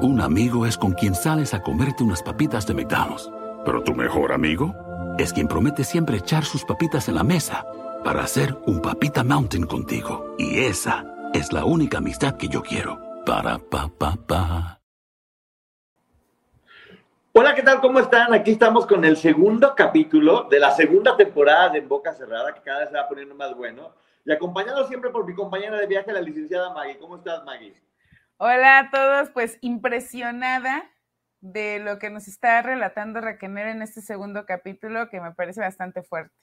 Un amigo es con quien sales a comerte unas papitas de McDonald's. Pero tu mejor amigo es quien promete siempre echar sus papitas en la mesa para hacer un papita mountain contigo. Y esa es la única amistad que yo quiero. Para pa pa pa. Hola, ¿qué tal? ¿Cómo están? Aquí estamos con el segundo capítulo de la segunda temporada de En Boca Cerrada, que cada vez se va poniendo más bueno. Y acompañado siempre por mi compañera de viaje, la licenciada Maggie. ¿Cómo estás, Maggie? Hola a todos, pues impresionada de lo que nos está relatando Raquel en este segundo capítulo, que me parece bastante fuerte.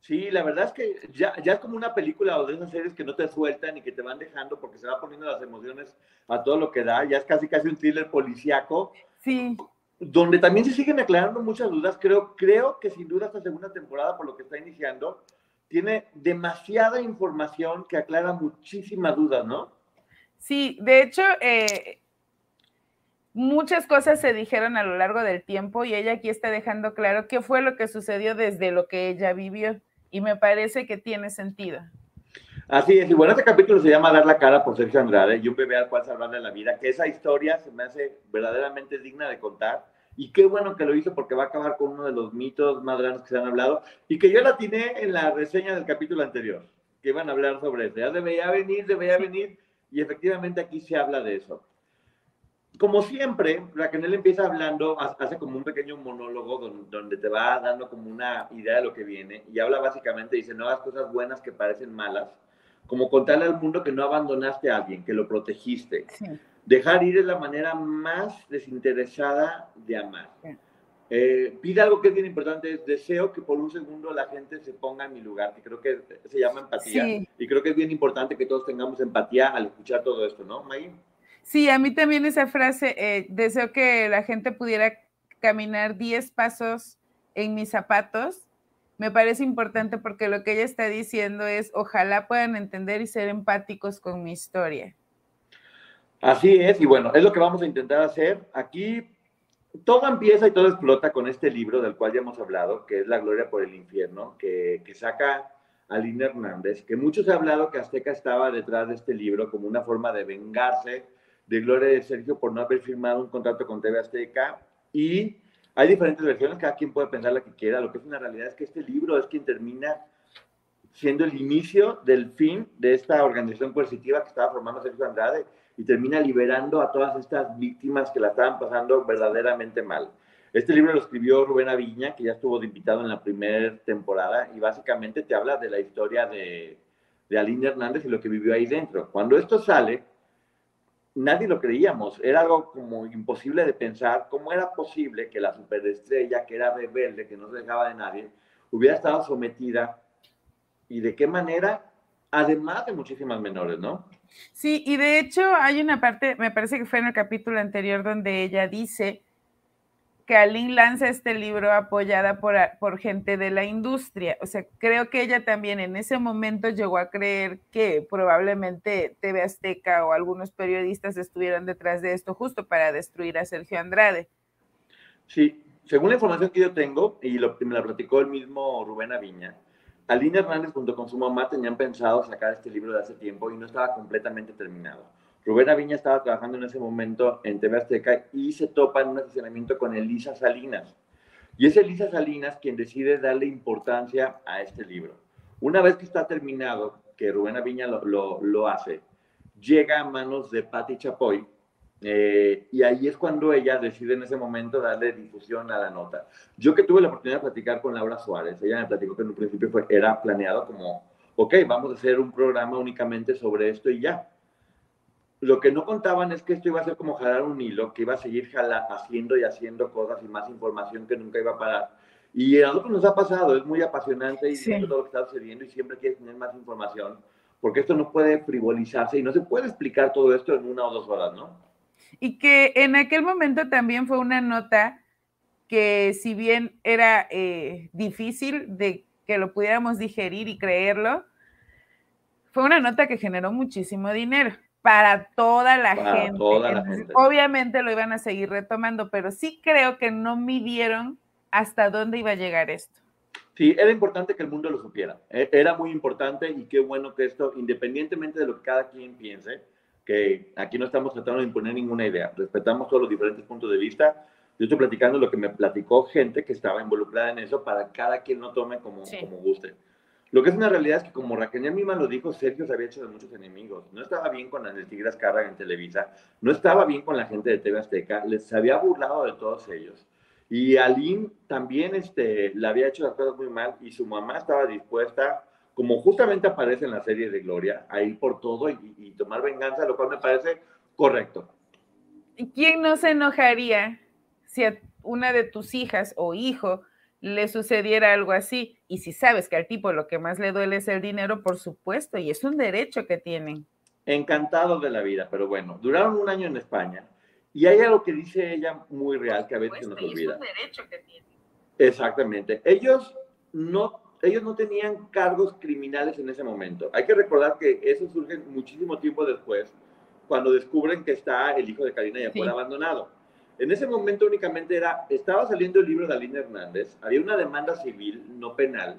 Sí, la verdad es que ya, ya es como una película o de esas series que no te sueltan y que te van dejando porque se va poniendo las emociones a todo lo que da. Ya es casi casi un thriller policíaco. Sí donde también se siguen aclarando muchas dudas. Creo, creo que sin duda esta segunda temporada, por lo que está iniciando, tiene demasiada información que aclara muchísimas dudas, ¿no? Sí, de hecho, eh, muchas cosas se dijeron a lo largo del tiempo y ella aquí está dejando claro qué fue lo que sucedió desde lo que ella vivió y me parece que tiene sentido. Así es, y bueno, este capítulo se llama Dar la cara por Sergio Andrade y un bebé al cual salvarle la vida, que esa historia se me hace verdaderamente digna de contar y qué bueno que lo hizo porque va a acabar con uno de los mitos más grandes que se han hablado y que yo la tiene en la reseña del capítulo anterior, que iban a hablar sobre eso. Ya debería venir, debería venir y efectivamente aquí se habla de eso. Como siempre, Raquel empieza hablando, hace como un pequeño monólogo donde, te va dando como una idea de lo que viene y habla básicamente, dice, no hagas cosas buenas que parecen malas, como contarle al mundo que no abandonaste a alguien, que lo protegiste. Sí Dejar ir es la manera más desinteresada de amar. Eh, pide algo que es bien importante, es deseo que por un segundo la gente se ponga en mi lugar, que creo que se llama empatía. Y creo que es bien importante que todos tengamos empatía al escuchar todo esto, ¿no, May? Sí, a mí también esa frase, eh, deseo que la gente pudiera caminar 10 pasos en mis zapatos, me parece importante porque lo que ella está diciendo es, ojalá puedan entender y ser empáticos con mi historia. Así es, y bueno, es lo que vamos a intentar hacer. Aquí todo empieza y todo explota con este libro del cual ya hemos hablado, que es La Gloria por el Infierno, que, que saca Aline Hernández, que muchos han hablado que Azteca estaba detrás de este libro como una forma de vengarse de Gloria de Sergio por no haber firmado un contrato con TV Azteca. Y hay diferentes versiones, cada quien puede pensar la que quiera. Lo que es una realidad es que este libro es quien termina siendo el inicio del fin de esta organización coercitiva que estaba formando Sergio Andrade y termina liberando a todas estas víctimas que la estaban pasando verdaderamente mal. Este libro lo escribió Rubén Aviña, que ya estuvo invitado en la primera temporada, y básicamente te habla de la historia de, de Aline Hernández y lo que vivió ahí dentro. Cuando esto sale, nadie lo creíamos, era algo como imposible de pensar cómo era posible que la superestrella, que era rebelde, que no se dejaba de nadie, hubiera estado sometida y de qué manera, además de muchísimas menores, ¿no? Sí, y de hecho hay una parte, me parece que fue en el capítulo anterior donde ella dice que Aline lanza este libro apoyada por, por gente de la industria. O sea, creo que ella también en ese momento llegó a creer que probablemente TV Azteca o algunos periodistas estuvieran detrás de esto justo para destruir a Sergio Andrade. Sí, según la información que yo tengo, y lo, me la platicó el mismo Rubén Aviña, Aline Hernández junto con su mamá tenían pensado sacar este libro de hace tiempo y no estaba completamente terminado. Rubén Aviña estaba trabajando en ese momento en TV Azteca y se topa en un asesoramiento con Elisa Salinas. Y es Elisa Salinas quien decide darle importancia a este libro. Una vez que está terminado, que Rubén Aviña lo hace, llega a manos de Patti Chapoy, eh, y ahí es cuando ella decide en ese momento darle difusión a la nota. Yo que tuve la oportunidad de platicar con Laura Suárez, ella me platicó que en un principio fue, era planeado como, ok, vamos a hacer un programa únicamente sobre esto y ya. Lo que no contaban es que esto iba a ser como jalar un hilo, que iba a seguir haciendo y haciendo cosas y más información que nunca iba a parar. Y a nosotros nos ha pasado, es muy apasionante y sí. todo lo que está sucediendo y siempre quieres tener más información, porque esto no puede frivolizarse y no se puede explicar todo esto en una o dos horas, ¿no? Y que en aquel momento también fue una nota que si bien era eh, difícil de que lo pudiéramos digerir y creerlo, fue una nota que generó muchísimo dinero para toda la, gente. Obviamente lo iban a seguir retomando, pero sí creo que no midieron hasta dónde iba a llegar esto. Sí, era importante que el mundo lo supiera. E, era muy importante y qué bueno que esto, independientemente de lo que cada quien piense, que aquí no estamos tratando de imponer ninguna idea, respetamos todos los diferentes puntos de vista. Yo estoy platicando lo que me platicó gente que estaba involucrada en eso para cada quien no tome como, como guste. Lo que es una realidad es que, como Raquel misma lo dijo, Sergio se había hecho de muchos enemigos. No estaba bien con las Tigres Carga en Televisa, no estaba bien con la gente de TV Azteca, les había burlado de todos ellos. Y Aline también este, le había hecho las cosas muy mal y su mamá estaba dispuesta, como justamente aparece en la serie de Gloria, a ir por todo y, y tomar venganza, lo cual me parece correcto. ¿Quién no se enojaría si a una de tus hijas o hijo le sucediera algo así. Y si sabes que al tipo lo que más le duele es el dinero, por supuesto, y es un derecho que tienen. Encantado de la vida, pero bueno, duraron un año en España y hay algo que dice ella muy real que a veces nos olvida. Es un derecho que tienen. Exactamente. Ellos no, ellos no tenían cargos criminales en ese momento. Hay que recordar que eso surge muchísimo tiempo después, cuando descubren que está el hijo de Karina ya fue abandonado en ese momento únicamente era, estaba saliendo el libro de Aline Hernández, había una demanda civil, no penal,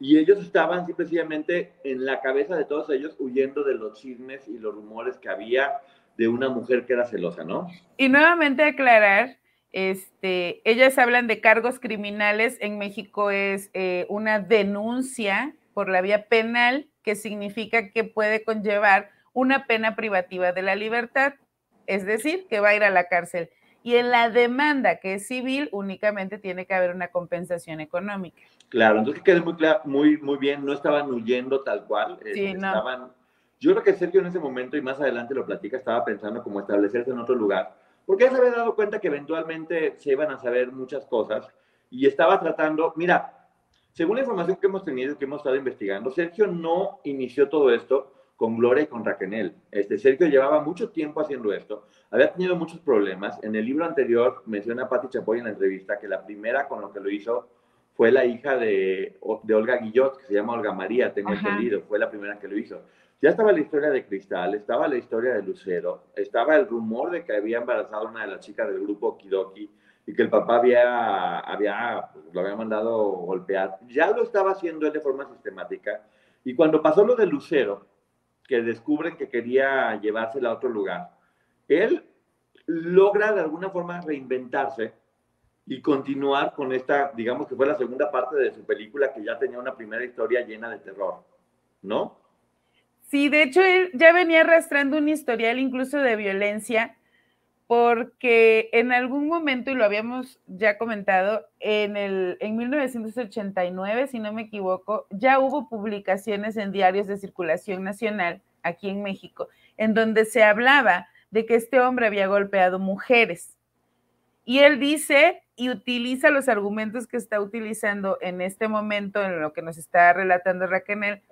y ellos estaban simplemente en la cabeza de todos ellos huyendo de los chismes y los rumores que había de una mujer que era celosa, ¿no? Y nuevamente aclarar, este, ellas hablan de cargos criminales, en México es eh, una denuncia por la vía penal, que significa que puede conllevar una pena privativa de la libertad, es decir, que va a ir a la cárcel. Y en la demanda, que es civil, únicamente tiene que haber una compensación económica. Claro, entonces quede muy, muy, muy bien, no estaban huyendo tal cual, eh, sí, estaban... Yo creo que Sergio en ese momento, y más adelante lo platica, estaba pensando como establecerse en otro lugar, porque él se había dado cuenta que eventualmente se iban a saber muchas cosas, y estaba tratando, mira, según la información que hemos tenido, que hemos estado investigando, Sergio no inició todo esto con Gloria y con Raquel. Este, Sergio llevaba mucho tiempo haciendo esto, había tenido muchos problemas. En el libro anterior menciona a Patti Chapoy en la entrevista que la primera con lo que lo hizo fue la hija de, de Olga Guillot, que se llama Olga María, tengo entendido, fue la primera que lo hizo. Ya estaba la historia de Cristal, estaba la historia de Lucero, estaba el rumor de que había embarazado una de las chicas del grupo Kidoki y que el papá había, había, lo había mandado golpear. Ya lo estaba haciendo él de forma sistemática. Y cuando pasó lo de Lucero, que descubren que quería llevársela a otro lugar, él logra de alguna forma reinventarse y continuar con esta, digamos que fue la segunda parte de su película que ya tenía una primera historia llena de terror, ¿no? Sí, de hecho él ya venía arrastrando un historial incluso de violencia porque en algún momento, y lo habíamos ya comentado, en, el, en 1989, si no me equivoco, ya hubo publicaciones en diarios de circulación nacional aquí en México, en donde se hablaba de que este hombre había golpeado mujeres. Y él dice y utiliza los argumentos que está utilizando en este momento, en lo que nos está relatando Raquel,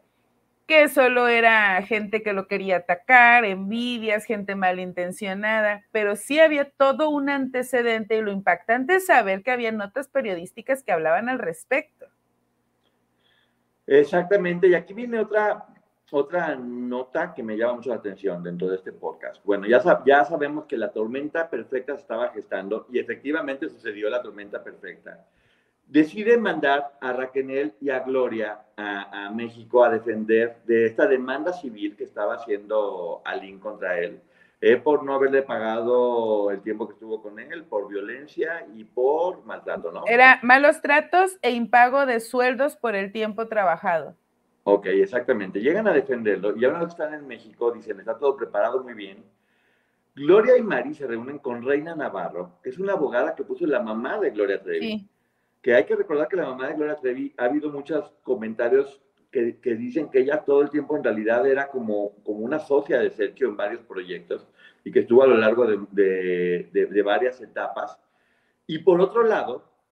que solo era gente que lo quería atacar, envidias, gente malintencionada, pero sí había todo un antecedente y lo impactante es saber que había notas periodísticas que hablaban al respecto. Exactamente, y aquí viene otra, otra nota que me llama mucho la atención dentro de este podcast. Bueno, ya, ya sabemos que la tormenta perfecta se estaba gestando y efectivamente sucedió la tormenta perfecta decide mandar a Raquel y a Gloria a, México a defender de esta demanda civil que estaba haciendo Alín contra él, eh, por no haberle pagado el tiempo que estuvo con él, por violencia y por maltrato, ¿no? Era malos tratos e impago de sueldos por el tiempo trabajado. Ok, exactamente. Llegan a defenderlo y ahora que están en México dicen, está todo preparado muy bien. Gloria y Mari se reúnen con Reina Navarro, que es una abogada que puso la mamá de Gloria Trevi. Sí que hay que recordar que la mamá de Gloria Trevi ha habido muchos comentarios que, dicen que ella todo el tiempo en realidad era como, como una socia de Sergio en varios proyectos y que estuvo a lo largo de, de, varias etapas. Y por otro lado,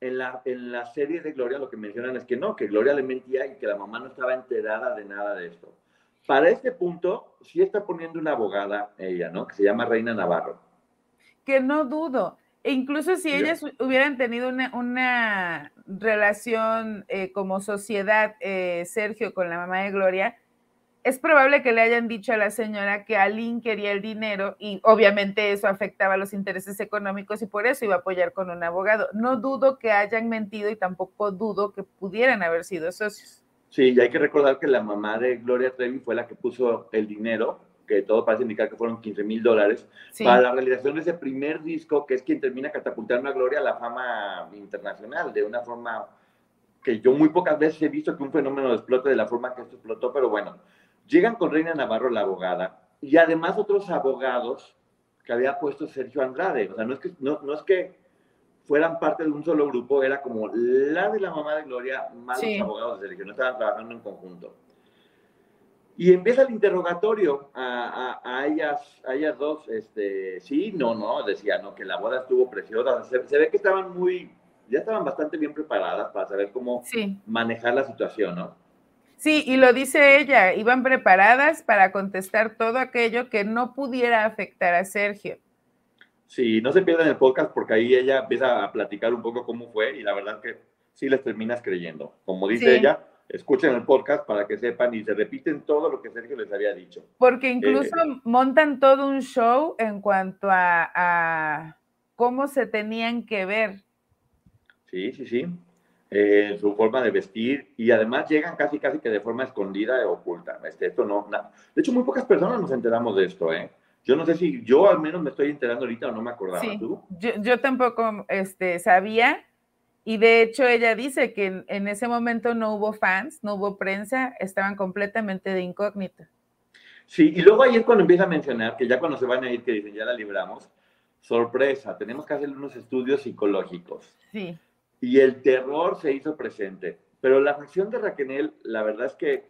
en la, en la serie de Gloria lo que mencionan es que no, que Gloria le mentía y que la mamá no estaba enterada de nada de esto. Para este punto, sí está poniendo una abogada ella, ¿no? Que se llama Reina Navarro. Que no dudo. E incluso si ellas hubieran tenido una, una relación eh, como sociedad, eh, Sergio, con la mamá de Gloria, es probable que le hayan dicho a la señora que Aline quería el dinero y obviamente eso afectaba los intereses económicos y por eso iba a apoyar con un abogado. No dudo que hayan mentido y tampoco dudo que pudieran haber sido socios. Sí, y hay que recordar que la mamá de Gloria Trevi fue la que puso el dinero, que todo parece indicar que fueron 15 mil dólares, para la realización de ese primer disco, que es quien termina catapultando a Gloria a la fama internacional, de una forma que yo muy pocas veces he visto que un fenómeno explote de la forma que esto explotó, pero bueno, Llegan con Reina Navarro, la abogada, y además otros abogados que había puesto Sergio Andrade. O sea, no es que, no, no es que fueran parte de un solo grupo, era como la de la mamá de Gloria, más los abogados de Sergio, no estaban trabajando en conjunto. Y empieza el interrogatorio a, a, ellas, a ellas dos, este, sí, no, no, decía, no, que la boda estuvo preciosa. Se, ve que estaban muy, ya estaban bastante bien preparadas para saber cómo manejar la situación, ¿no? Sí, y lo dice ella, iban preparadas para contestar todo aquello que no pudiera afectar a Sergio. Sí, no se pierdan el podcast porque ahí ella empieza a platicar un poco cómo fue y la verdad que sí les terminas creyendo. Como dice ella, escuchen el podcast para que sepan y se repiten todo lo que Sergio les había dicho. Porque incluso eh, montan todo un show en cuanto a, a cómo se tenían que ver. Sí, sí, sí. Eh, su forma de vestir y además llegan casi casi que de forma escondida e oculta. Este, esto no, De hecho, muy pocas personas nos enteramos de esto, ¿eh? Yo no sé si yo al menos me estoy enterando ahorita o no me acordaba. ¿Tú? Yo, yo, tampoco este, sabía y de hecho ella dice que en, en, ese momento no hubo fans, no hubo prensa, estaban completamente de incógnito. Sí, y luego ahí es cuando empieza a mencionar que ya cuando se van a ir, que dicen, ya la libramos, sorpresa, tenemos que hacer unos estudios psicológicos. Sí y el terror se hizo presente. Pero la reacción de Raquel, la verdad es que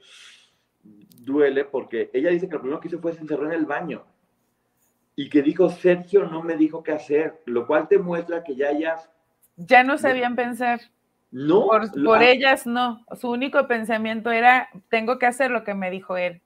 duele porque ella dice que lo primero que hizo fue se encerró en el baño y que dijo, Sergio no me dijo qué hacer, lo cual te muestra que ya ellas... Ya no sabían pensar. No. Por, ellas no. Su único pensamiento era, tengo que hacer lo que me dijo él.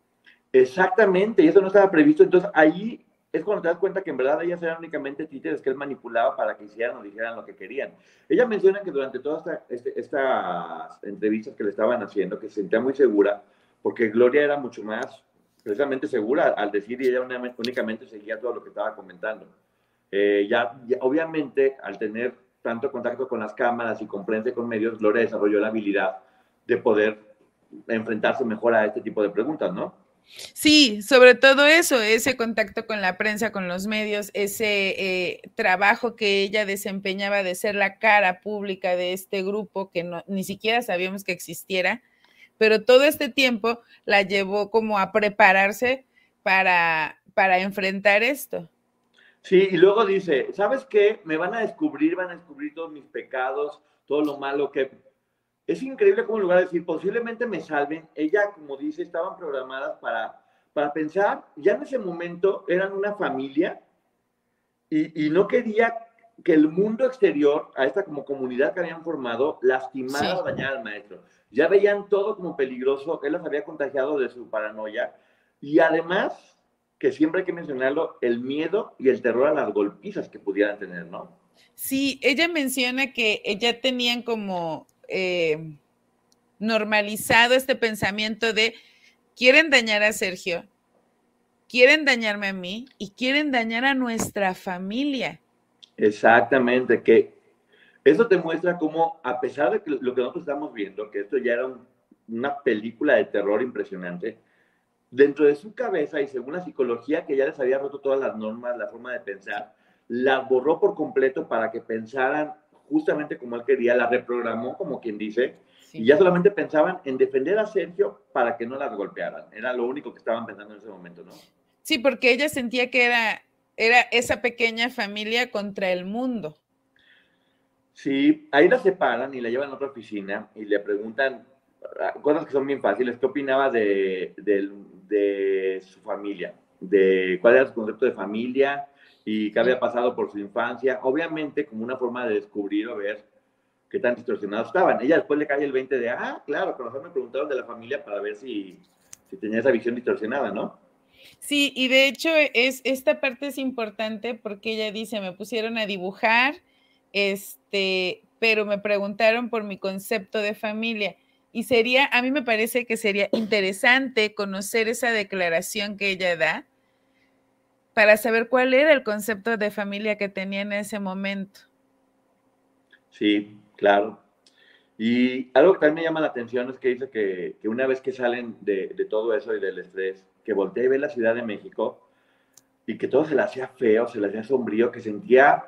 Exactamente, y eso no estaba previsto. Entonces ahí es cuando te das cuenta que en verdad ellas eran únicamente títeres que él manipulaba para que hicieran o dijeran lo que querían. Ella menciona que durante todas este, estas entrevistas que le estaban haciendo, que se sentía muy segura, porque Gloria era mucho más precisamente segura al decir y ella únicamente seguía todo lo que estaba comentando. Eh, ya, obviamente, al tener tanto contacto con las cámaras y con prensa y con medios, Gloria desarrolló la habilidad de poder enfrentarse mejor a este tipo de preguntas, ¿no? Sí, sobre todo eso, ese contacto con la prensa, con los medios, ese eh, trabajo que ella desempeñaba de ser la cara pública de este grupo que ni siquiera sabíamos que existiera, pero todo este tiempo la llevó como a prepararse para, para enfrentar esto. Sí, y luego dice, ¿sabes qué? Me van a descubrir, van a descubrir todos mis pecados, todo lo malo que es increíble cómo en lugar de decir posiblemente me salven, ella, como dice, estaban programadas para, para pensar, ya en ese momento eran una familia y, no quería que el mundo exterior, a esta como comunidad que habían formado, lastimara o dañara al maestro. Ya veían todo como peligroso, él las había contagiado de su paranoia y además, que siempre hay que mencionarlo, el miedo y el terror a las golpizas que pudieran tener, ¿no? Sí, ella menciona que ya tenían como eh, normalizado este pensamiento de quieren dañar a Sergio, quieren dañarme a mí y quieren dañar a nuestra familia. Exactamente, que eso te muestra cómo, a pesar de que lo que nosotros estamos viendo, que esto ya era una película de terror impresionante, dentro de su cabeza y según la psicología que ya les había roto todas las normas, la forma de pensar, las borró por completo para que pensaran justamente como él quería, la reprogramó, como quien dice, y ya solamente pensaban en defender a Sergio para que no las golpearan. Era lo único que estaban pensando en ese momento, ¿no? Sí, porque ella sentía que era, era esa pequeña familia contra el mundo. Sí, ahí la separan y la llevan a otra oficina y le preguntan ah, cosas que son bien fáciles. ¿Qué opinaba de, de su familia? De cuál era su concepto de familia y qué había pasado por su infancia. Obviamente, como una forma de descubrir o ver qué tan distorsionados estaban. Ella después le cae el 20 de, ah, claro, pero me preguntaron de la familia para ver si, si tenía esa visión distorsionada, ¿no? Sí, y de hecho es, esta parte es importante porque ella dice, me pusieron a dibujar, este, pero me preguntaron por mi concepto de familia. Y sería, a mí me parece que sería interesante conocer esa declaración que ella da para saber cuál era el concepto de familia que tenía en ese momento. Sí, claro. Y algo que también me llama la atención es que dice que, una vez que salen de, de, todo eso y del estrés, que voltea y ve la Ciudad de México y que todo se le hacía feo, se le hacía sombrío, que sentía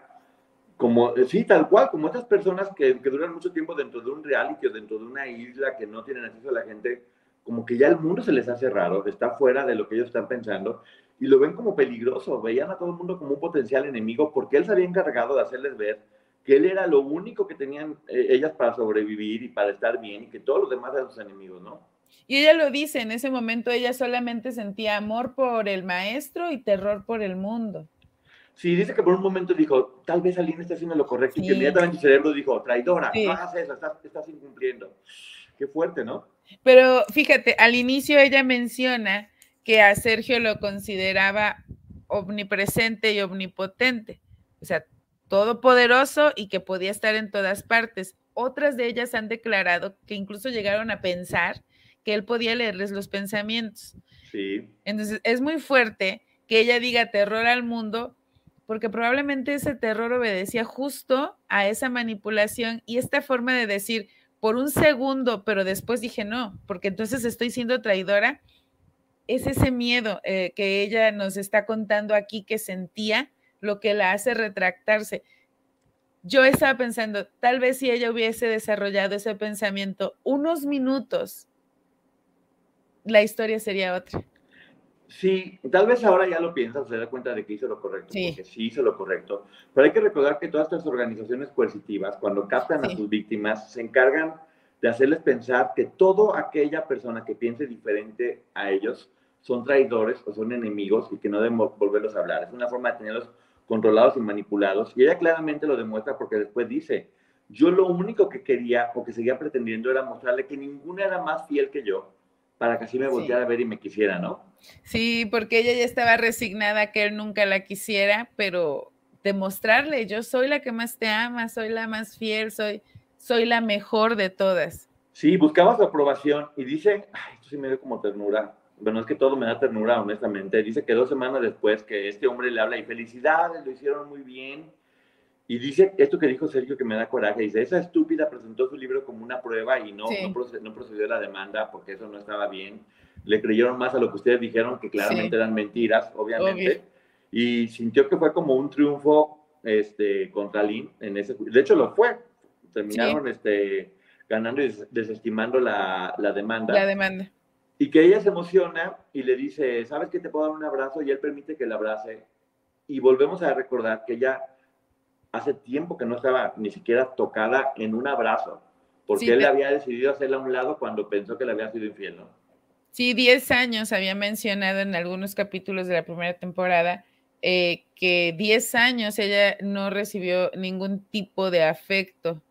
como, sí, tal cual, como estas personas que, que duran mucho tiempo dentro de un reality o dentro de una isla que no tienen acceso a la gente, como que ya el mundo se les hace raro, está fuera de lo que ellos están pensando y lo ven como peligroso, veían a todo el mundo como un potencial enemigo porque él se había encargado de hacerles ver que él era lo único que tenían eh, ellas para sobrevivir y para estar bien y que todos los demás eran sus enemigos, ¿no? Y ella lo dice, en ese momento ella solamente sentía amor por el maestro y terror por el mundo. Sí, dice que por un momento dijo, tal vez Aline está haciendo lo correcto y que inmediatamente su cerebro dijo, traidora, no hagas eso, estás, estás incumpliendo. Qué fuerte, ¿no? Pero fíjate, al inicio ella menciona que a Sergio lo consideraba omnipresente y omnipotente, o sea, todopoderoso y que podía estar en todas partes. Otras de ellas han declarado que incluso llegaron a pensar que él podía leerles los pensamientos. Sí. Entonces, es muy fuerte que ella diga terror al mundo, porque probablemente ese terror obedecía justo a esa manipulación y esta forma de decir por un segundo, pero después dije no, porque entonces estoy siendo traidora es ese miedo eh, que ella nos está contando aquí que sentía, lo que la hace retractarse. Yo estaba pensando, tal vez si ella hubiese desarrollado ese pensamiento unos minutos, la historia sería otra. Sí, tal vez ahora ya lo piensa, se da cuenta de que hizo lo correcto, porque sí hizo lo correcto. Pero hay que recordar que todas estas organizaciones coercitivas, cuando captan a sus víctimas, se encargan de hacerles pensar que toda aquella persona que piense diferente a ellos son traidores o son enemigos y que no deben volverlos a hablar. Es una forma de tenerlos controlados y manipulados. Y ella claramente lo demuestra porque después dice, yo lo único que quería o que seguía pretendiendo era mostrarle que ninguna era más fiel que yo para que así me volteara a ver y me quisiera, ¿no? Sí, porque ella ya estaba resignada que él nunca la quisiera, pero demostrarle, yo soy la que más te ama, soy la más fiel, soy soy la mejor de todas. Sí, buscaba su aprobación y dice, ay, esto sí me dio como ternura. Bueno, es que todo me da ternura, honestamente. Dice que dos semanas después que este hombre le habla y felicidades, lo hicieron muy bien. Y dice esto que dijo Sergio que me da coraje. Dice, esa estúpida presentó su libro como una prueba y no, no, procedió, a la demanda porque eso no estaba bien. Le creyeron más a lo que ustedes dijeron, que claramente eran mentiras, obviamente. Y sintió que fue como un triunfo este, contra Lynn en ese... De hecho, lo fue terminaron este, ganando y desestimando la, la, demanda. La demanda. Y que ella se emociona y le dice, ¿sabes que te puedo dar un abrazo? Y él permite que la abrace. Y volvemos a recordar que ella hace tiempo que no estaba ni siquiera tocada en un abrazo, porque él había decidido hacerla a un lado cuando pensó que le había sido infiel, ¿no? Sí, 10 años había mencionado en algunos capítulos de la primera temporada eh, que 10 años ella no recibió ningún tipo de afecto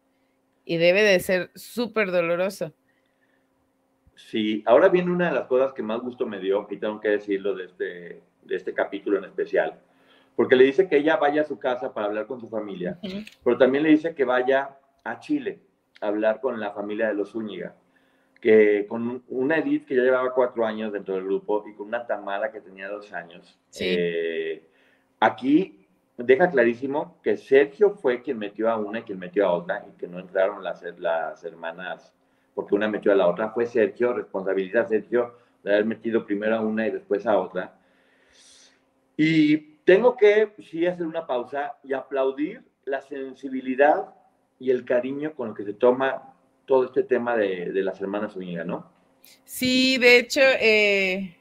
y debe de ser súper doloroso. Sí, ahora viene una de las cosas que más gusto me dio, y tengo que decirlo de este, de este capítulo en especial, porque le dice que ella vaya a su casa para hablar con su familia, pero también le dice que vaya a Chile a hablar con la familia de los Zúñiga, que con una Edith que ya llevaba cuatro años dentro del grupo y con una Tamara que tenía dos años. Eh, aquí deja clarísimo que Sergio fue quien metió a una y quien metió a otra y que no entraron las, las hermanas porque una metió a la otra. Fue Sergio, responsabilidad Sergio de haber metido primero a una y después a otra. Y tengo que sí hacer una pausa y aplaudir la sensibilidad y el cariño con el que se toma todo este tema de, de las hermanas Zúñiga, ¿no? Sí, de hecho, eh,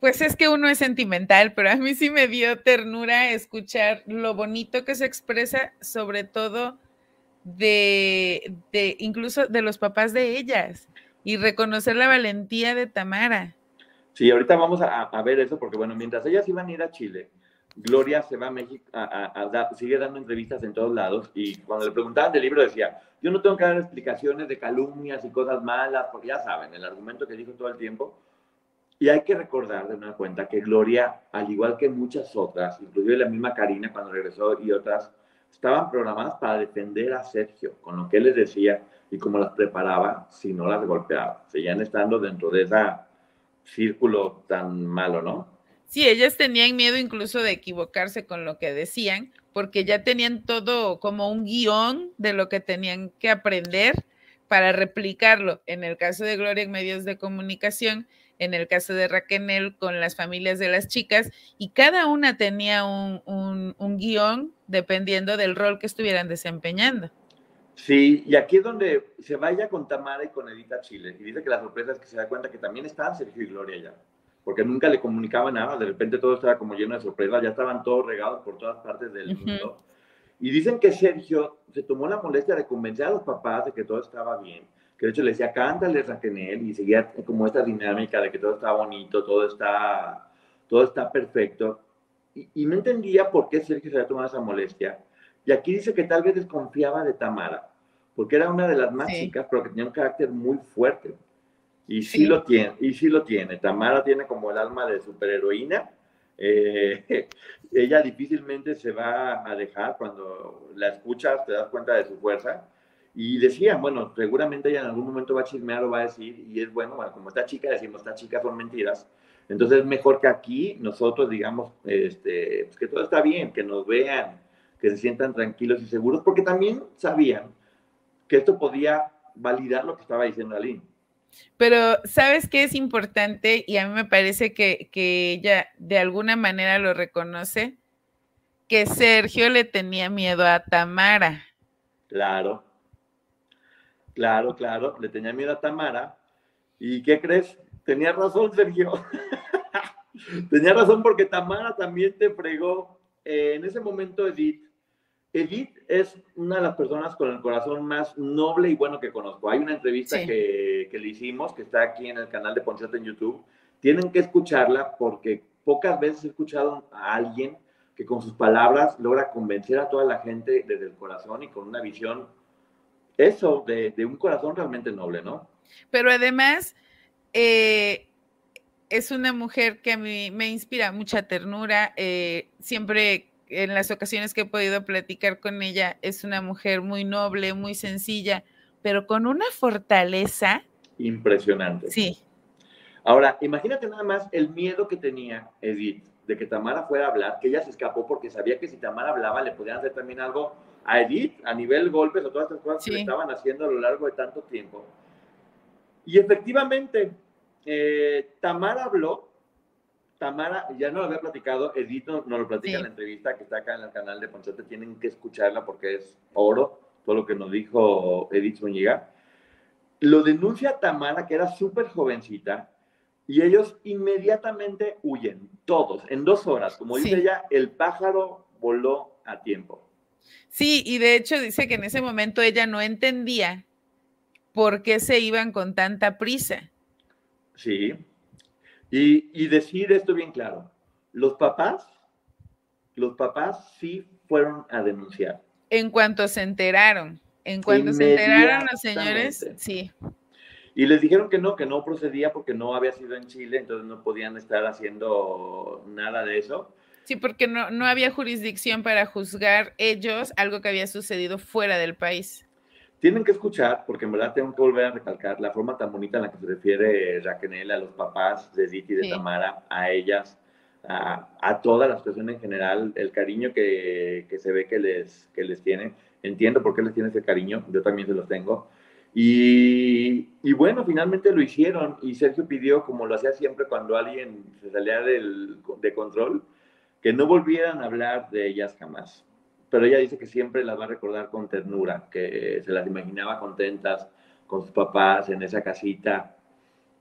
pues es que uno es sentimental, pero a mí sí me dio ternura escuchar lo bonito que se expresa, sobre todo de, de incluso de los papás de ellas y reconocer la valentía de Tamara. Sí, ahorita vamos a, a ver eso, porque bueno, mientras ellas iban a ir a Chile, Gloria se va a México, a, sigue dando entrevistas en todos lados y cuando le preguntaban del libro decía, yo no tengo que dar explicaciones de calumnias y cosas malas, porque ya saben, el argumento que dijo todo el tiempo. Y hay que recordar de una cuenta que Gloria, al igual que muchas otras, inclusive la misma Karina cuando regresó y otras, estaban programadas para defender a Sergio, con lo que él les decía y cómo las preparaba si no las golpeaba. Seguían estando dentro de ese círculo tan malo, ¿no? Sí, ellas tenían miedo incluso de equivocarse con lo que decían, porque ya tenían todo como un guion de lo que tenían que aprender para replicarlo. En el caso de Gloria en medios de comunicación, en el caso de Raquel con las familias de las chicas, y cada una tenía un, un, guion dependiendo del rol que estuvieran desempeñando. Sí, y aquí es donde se vaya con Tamara y con Edita Chile, y dice que la sorpresa es que se da cuenta que también estaban Sergio y Gloria ya porque nunca le comunicaba nada, de repente todo estaba como lleno de sorpresas, ya estaban todos regados por todas partes del mundo. Y dicen que Sergio se tomó la molestia de convencer a los papás de que todo estaba bien, que de hecho le decía, cántale Raquel, y seguía como esta dinámica de que todo está bonito, todo está, todo está perfecto. Y, y no entendía por qué Sergio se había tomado esa molestia. Y aquí dice que tal vez desconfiaba de Tamara, porque era una de las más chicas, pero que tenía un carácter muy fuerte. Y sí, lo tiene, y sí lo tiene. Tamara tiene como el alma de superheroína. Eh, ella difícilmente se va a dejar cuando la escuchas, te das cuenta de su fuerza. Y decía, bueno, seguramente ella en algún momento va a chismear o va a decir, y es bueno, como esta chica decimos, esta chica son mentiras. Entonces es mejor que aquí nosotros digamos este, pues que todo está bien, que nos vean, que se sientan tranquilos y seguros, porque también sabían que esto podía validar lo que estaba diciendo Aline. Pero, ¿sabes qué es importante? Y a mí me parece que, que ella de alguna manera lo reconoce, que Sergio le tenía miedo a Tamara. Claro, claro, claro, le tenía miedo a Tamara. ¿Y qué crees? Tenía razón, Sergio. tenía razón porque Tamara también te fregó. Eh, en ese momento, Edith, Edith es una de las personas con el corazón más noble y bueno que conozco. Hay una entrevista que, le hicimos, que está aquí en el canal de Ponchete en YouTube. Tienen que escucharla porque pocas veces he escuchado a alguien que con sus palabras logra convencer a toda la gente desde el corazón y con una visión, eso, de, un corazón realmente noble, ¿no? Pero además, eh, es una mujer que a mí me inspira mucha ternura. Eh, siempre en las ocasiones que he podido platicar con ella, es una mujer muy noble, muy sencilla, pero con una fortaleza. Impresionante. Sí. Ahora, imagínate nada más el miedo que tenía Edith de que Tamara fuera a hablar, que ella se escapó porque sabía que si Tamara hablaba le podían hacer también algo a Edith a nivel golpes o todas estas cosas que le estaban haciendo a lo largo de tanto tiempo. Y efectivamente, eh, Tamara habló Tamara, ya no lo había platicado, Edith no, lo platica en la entrevista que está acá en el canal de Ponchote, tienen que escucharla porque es oro, todo lo que nos dijo Edith Zúñiga. Lo denuncia Tamara, que era súper jovencita, y ellos inmediatamente huyen, todos, en dos horas. Como dice ella, el pájaro voló a tiempo. Sí, y de hecho dice que en ese momento ella no entendía por qué se iban con tanta prisa. Sí, y, decir esto bien claro, los papás, los papás sí fueron a denunciar. En cuanto se enteraron, en cuanto se enteraron los señores, sí. Y les dijeron que no, que no procedía porque no había sido en Chile, entonces no podían estar haciendo nada de eso. Sí, porque no, no había jurisdicción para juzgar ellos algo que había sucedido fuera del país. Tienen que escuchar, porque en verdad tengo que volver a recalcar la forma tan bonita en la que se refiere Raquel a los papás de Edith y de Tamara, a ellas, a, a, toda la situación en general, el cariño que, que, se ve que les, que les tienen. Entiendo por qué les tiene ese cariño, yo también se los tengo. Y, y, bueno, finalmente lo hicieron y Sergio pidió, como lo hacía siempre cuando alguien se salía del, de control, que no volvieran a hablar de ellas jamás. Pero ella dice que siempre las va a recordar con ternura, que se las imaginaba contentas con sus papás en esa casita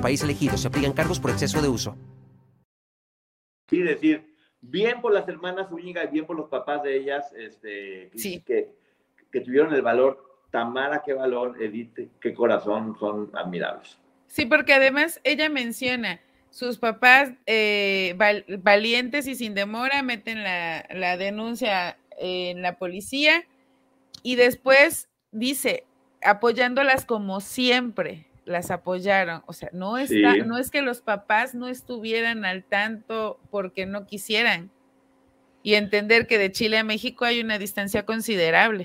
país elegido. Se aplican cargos por exceso de uso. Sí, decir, bien por las hermanas Zúñiga y bien por los papás de ellas, este, Sí. que, que tuvieron el valor. Tamara, qué valor, Edith, qué corazón, son admirables. Sí, porque además ella menciona, sus papás eh, val- valientes y sin demora meten la, la denuncia en la policía y después dice, apoyándolas como siempre las apoyaron. O sea, no, está, Sí. no es que los papás no estuvieran al tanto porque no quisieran. Y entender que de Chile a México hay una distancia considerable.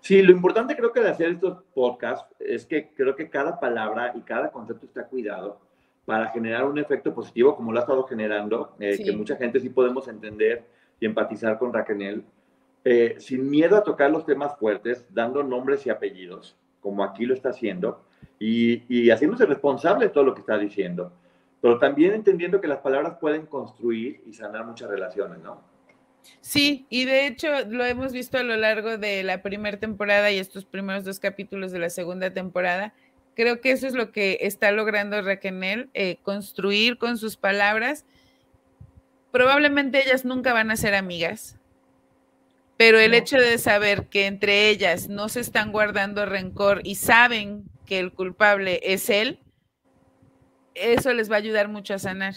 Sí, lo importante creo que de hacer estos podcasts es que creo que cada palabra y cada concepto está cuidado para generar un efecto positivo como lo ha estado generando, eh, Sí. que mucha gente sí podemos entender y empatizar con Raquel, eh, sin miedo a tocar los temas fuertes, dando nombres y apellidos, como aquí lo está haciendo, y, y haciéndose responsable de todo lo que está diciendo, pero también entendiendo que las palabras pueden construir y sanar muchas relaciones, ¿no? Sí, y de hecho lo hemos visto a lo largo de la primera temporada y estos primeros dos capítulos de la segunda temporada. Creo que eso es lo que está logrando Raquel, eh, construir con sus palabras. Probablemente ellas nunca van a ser amigas, pero el hecho de saber que entre ellas no se están guardando rencor y saben que el culpable es él, eso les va a ayudar mucho a sanar.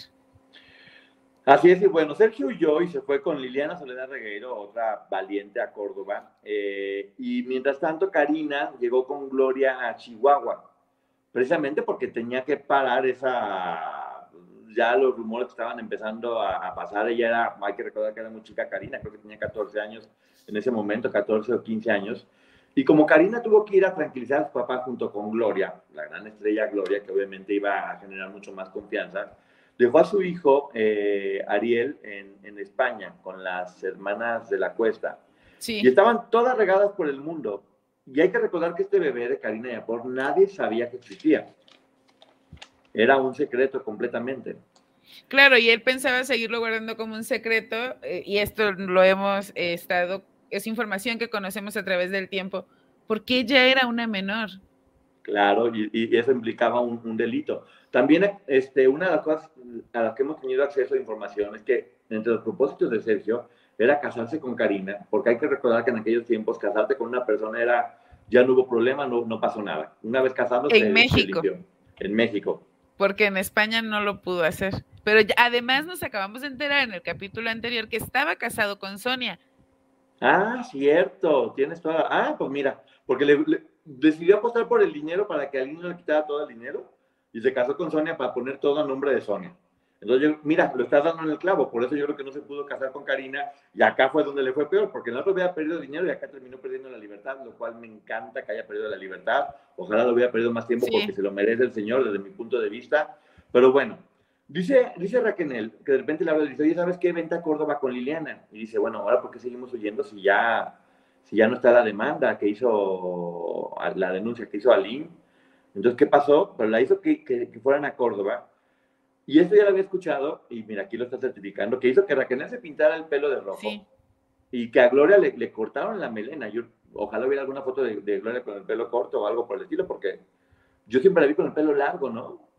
Así es, y bueno, Sergio huyó y se fue con Liliana Soledad Regueiro, otra valiente a Córdoba. eh, y mientras tanto, Karina llegó con Gloria a Chihuahua, precisamente porque tenía que parar esa. Ya los rumores que estaban empezando a, a pasar. Ella era, hay que recordar que era muy chica Karina, creo que tenía 14 años en ese momento, 14 o 15 años. Y como Karina tuvo que ir a tranquilizar a su papá junto con Gloria, la gran estrella Gloria, que obviamente iba a generar mucho más confianza, dejó a su hijo eh, Ariel en, en España con las hermanas de la cuesta. Sí. Y estaban todas regadas por el mundo. Y hay que recordar que este bebé de Karina y Apor nadie sabía que existía. Era un secreto completamente. Claro, y él pensaba seguirlo guardando como un secreto, eh, y esto lo hemos eh, estado, es información que conocemos a través del tiempo, porque ella era una menor. Claro, y, y eso implicaba un, un delito. También este, una de las cosas a las que hemos tenido acceso a información es que entre los propósitos de Sergio era casarse con Karina, porque hay que recordar que en aquellos tiempos casarte con una persona era, ya no hubo problema, no, no pasó nada. Una vez casado, En México. limpió. En México. porque en España no lo pudo hacer. Pero ya- además nos acabamos de enterar en el capítulo anterior que estaba casado con Sonia. Ah, cierto, tienes toda. Ah, pues mira, porque le, le- decidió apostar por el dinero para que alguien no le quitara todo el dinero y se casó con Sonia para poner todo a nombre de Sonia. Entonces, yo, mira, lo estás dando en el clavo, por eso yo creo que no se pudo casar con Karina y acá fue donde le fue peor, porque en el otro había perdido dinero y acá terminó perdiendo la libertad, lo cual me encanta que haya perdido la libertad. Ojalá lo hubiera perdido más tiempo Sí. porque se lo merece el señor desde mi punto de vista. Pero bueno, dice, dice Raquel que de repente le habla y dice, oye, ¿sabes qué? Vente a Córdoba con Liliana. Y dice, bueno, ahora ¿por qué seguimos huyendo si ya, si ya no está la demanda que hizo, la denuncia que hizo Aline? Entonces, ¿qué pasó? Pues la hizo que, que, que fueran a Córdoba. Y esto ya lo había escuchado, y mira, aquí lo está certificando, que hizo que Raquel se pintara el pelo de rojo. Sí. Y que a Gloria le, le cortaron la melena. Yo ojalá hubiera alguna foto de, de Gloria con el pelo corto o algo por el estilo, porque yo siempre la vi con el pelo largo, ¿no?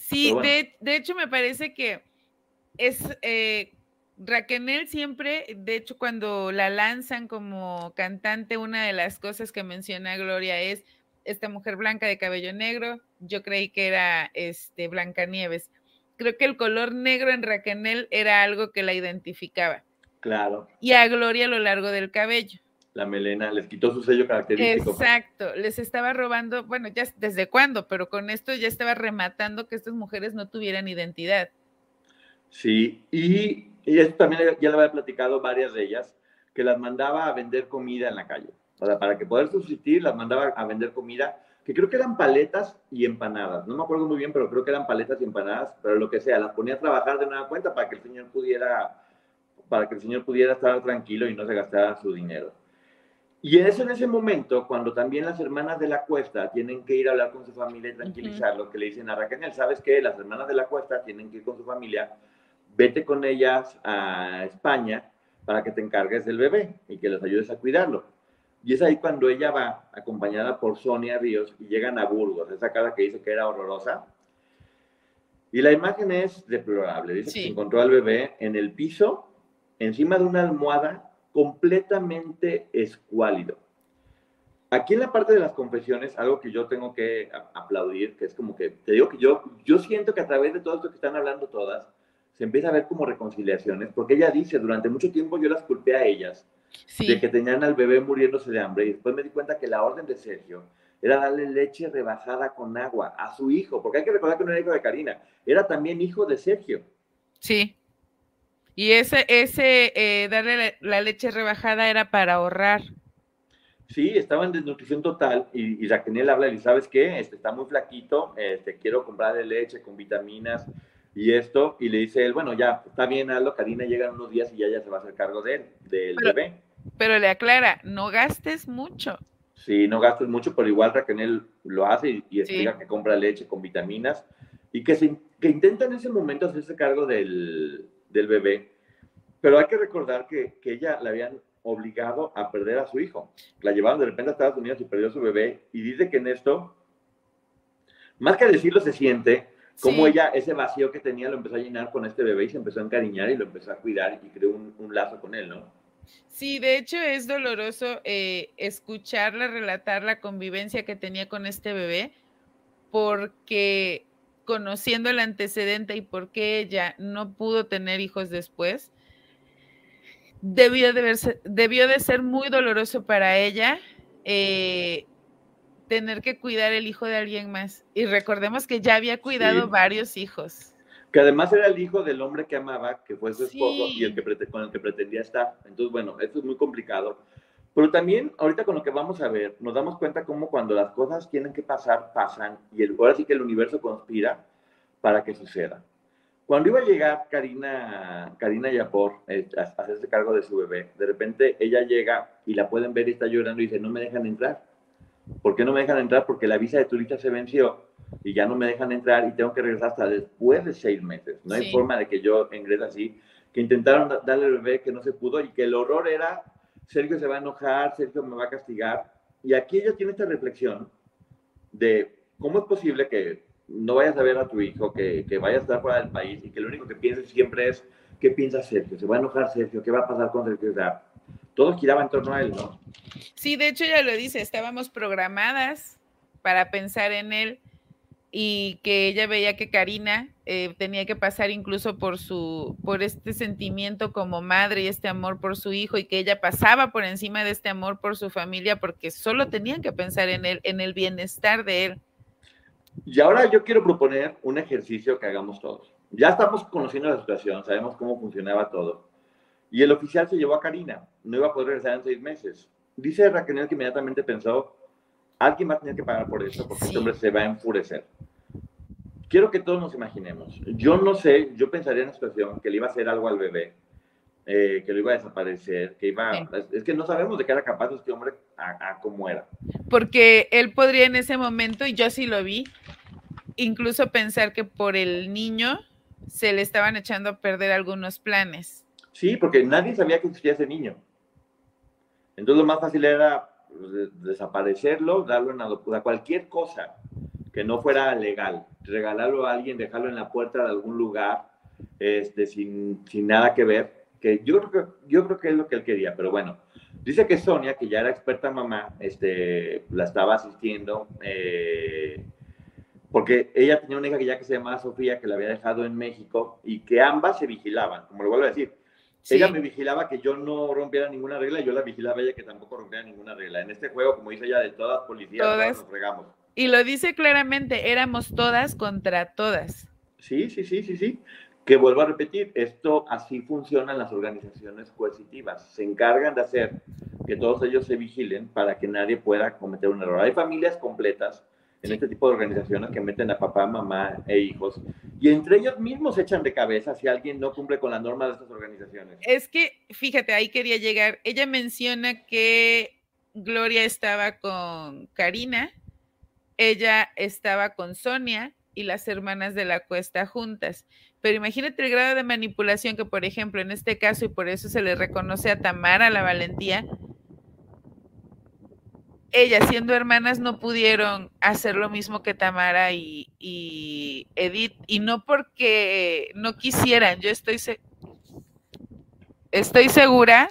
Sí, bueno. de, de hecho me parece que es eh, Raquel siempre, de hecho cuando la lanzan como cantante, una de las cosas que menciona Gloria es esta mujer blanca de cabello negro, yo creí que era este Blancanieves. Creo que el color negro en Raquel era algo que la identificaba. Claro, Y a Gloria a lo largo del cabello. La melena les quitó su sello característico. Exacto, les estaba robando, bueno, ya desde cuándo, pero con esto ya estaba rematando que estas mujeres no tuvieran identidad. Sí, y, y esto también ya lo había platicado varias de ellas, que las mandaba a vender comida en la calle. O sea, para que poder subsistir, las mandaba a vender comida, que creo que eran paletas y empanadas. No me acuerdo muy bien, pero creo que eran paletas y empanadas, pero lo que sea, las ponía a trabajar de nueva cuenta para que el señor pudiera, para que el señor pudiera estar tranquilo y no se gastara su dinero. Y es en ese momento cuando también las hermanas de la cuesta tienen que ir a hablar con su familia y tranquilizarlo, que le dicen a Raquel, ¿sabes qué? Las hermanas de la cuesta tienen que ir con su familia, vete con ellas a España para que te encargues del bebé y que les ayudes a cuidarlo. Y es ahí cuando ella va, acompañada por Sonia Ríos, y llegan a Burgos, esa casa que dice que era horrorosa. Y la imagen es deplorable. Dice que encontró al bebé en el piso, encima de una almohada, completamente escuálido. Aquí en la parte de las confesiones, algo que yo tengo que aplaudir, que es como que, te digo que yo, yo siento que a través de todo esto que están hablando todas, se empieza a ver como reconciliaciones, porque ella dice, durante mucho tiempo yo las culpé a ellas de que tenían al bebé muriéndose de hambre, y después me di cuenta que la orden de Sergio era darle leche rebajada con agua a su hijo, porque hay que recordar que no era hijo de Karina, era también hijo de Sergio. Sí. Y ese, ese eh, darle la, leche rebajada era para ahorrar. Sí, estaba en desnutrición total y, y Raquel habla y ¿sabes qué? Este, está muy flaquito, este, quiero comprarle leche con vitaminas y esto, y le dice él, bueno, ya, está bien, Aldo, Karina llega en unos días y ya, ya se va a hacer cargo de él, del bebé. Pero le aclara, no gastes mucho. Sí, no gastes mucho, pero igual Raquel lo hace y, explica que compra leche con vitaminas y que, se, que intenta en ese momento hacerse cargo del, del bebé. Pero hay que recordar que, que ella la habían obligado a perder a su hijo. La llevaron de repente a Estados Unidos y perdió a su bebé. Y dice que en esto, más que decirlo, se siente como ella, ese vacío que tenía, lo empezó a llenar con este bebé y se empezó a encariñar y lo empezó a cuidar y creó un, lazo con él, ¿no? Sí, de hecho es doloroso eh, escucharla relatar la convivencia que tenía con este bebé, porque conociendo el antecedente y por qué ella no pudo tener hijos después, debió de, verse, debió de ser muy doloroso para ella. Eh, tener que cuidar el hijo de alguien más. Y recordemos que ya había cuidado varios hijos. Que además era el hijo del hombre que amaba, que fue su esposo y el que con el que pretendía estar. Entonces, bueno, esto es muy complicado. Pero también, ahorita con lo que vamos a ver, nos damos cuenta cómo cuando las cosas tienen que pasar, pasan. Y el, ahora sí que el universo conspira para que suceda. Cuando iba a llegar Karina, Karina Yapor eh, a hacerse cargo de su bebé, de repente ella llega y la pueden ver y está llorando y dice, no me dejan entrar. ¿Por qué no me dejan entrar? Porque la visa de turista se venció y ya no me dejan entrar y tengo que regresar hasta después de seis meses. No hay forma de que yo ingrese así. Que intentaron darle el bebé que no se pudo y que el horror era, Sergio se va a enojar, Sergio me va a castigar. Y aquí ella tiene esta reflexión de cómo es posible que no vayas a ver a tu hijo, que, que vayas a estar fuera del país y que lo único que pienses siempre es, ¿qué piensa Sergio? ¿Se va a enojar Sergio? ¿Qué va a pasar con Sergio? todo giraba en torno a él, ¿no? Sí, de hecho ya lo dice, estábamos programadas para pensar en él y que ella veía que Karina eh, tenía que pasar incluso por su, por este sentimiento como madre y este amor por su hijo y que ella pasaba por encima de este amor por su familia porque solo tenían que pensar en él, en el bienestar de él. Y ahora yo quiero proponer un ejercicio que hagamos todos. Ya estamos conociendo la situación, sabemos cómo funcionaba todo. Y el oficial se llevó a Karina, no iba a poder regresar en seis meses. Dice Raquel que inmediatamente pensó, alguien va a tener que pagar por eso porque este hombre se va a enfurecer. Quiero que todos nos imaginemos. Yo no sé, yo pensaría en la situación que le iba a hacer algo al bebé, eh, que lo iba a desaparecer, que iba... Es, que no sabemos de qué era capaz este hombre a, a cómo era. Porque él podría en ese momento, y yo sí lo vi, incluso pensar que por el niño se le estaban echando a perder algunos planes. Sí, porque nadie sabía que existía ese niño. Entonces lo más fácil era pues, desaparecerlo, darlo en adopción, cualquier cosa que no fuera legal, regalarlo a alguien, dejarlo en la puerta de algún lugar, este, sin, sin nada que ver, que yo creo que, yo creo que es lo que él quería, pero bueno, dice que Sonia, que ya era experta mamá, este, la estaba asistiendo, eh, porque ella tenía una hija que ya que se llamaba Sofía, que la había dejado en México, y que ambas se vigilaban, como le vuelvo a decir, ella me vigilaba que yo no rompiera ninguna regla y yo la vigilaba ella que tampoco rompiera ninguna regla. En este juego, como dice ella, de todas policías, todas, nos regamos. Y lo dice claramente, éramos todas contra todas. Sí, sí, sí, sí, sí. Que vuelvo a repetir, esto así funcionan las organizaciones coercitivas. Se encargan de hacer que todos ellos se vigilen para que nadie pueda cometer un error. Hay familias completas en este tipo de organizaciones que meten a papá, mamá e hijos y entre ellos mismos se echan de cabeza si alguien no cumple con las normas de estas organizaciones. Es que, fíjate, ahí quería llegar. Ella menciona que Gloria estaba con Karina, ella estaba con Sonia y las hermanas de la cuesta juntas. Pero imagínate el grado de manipulación que, por ejemplo, en este caso, y por eso se le reconoce a Tamara la valentía, ellas siendo hermanas no pudieron hacer lo mismo que Tamara y, y Edith, y no porque no quisieran, yo estoy, estoy segura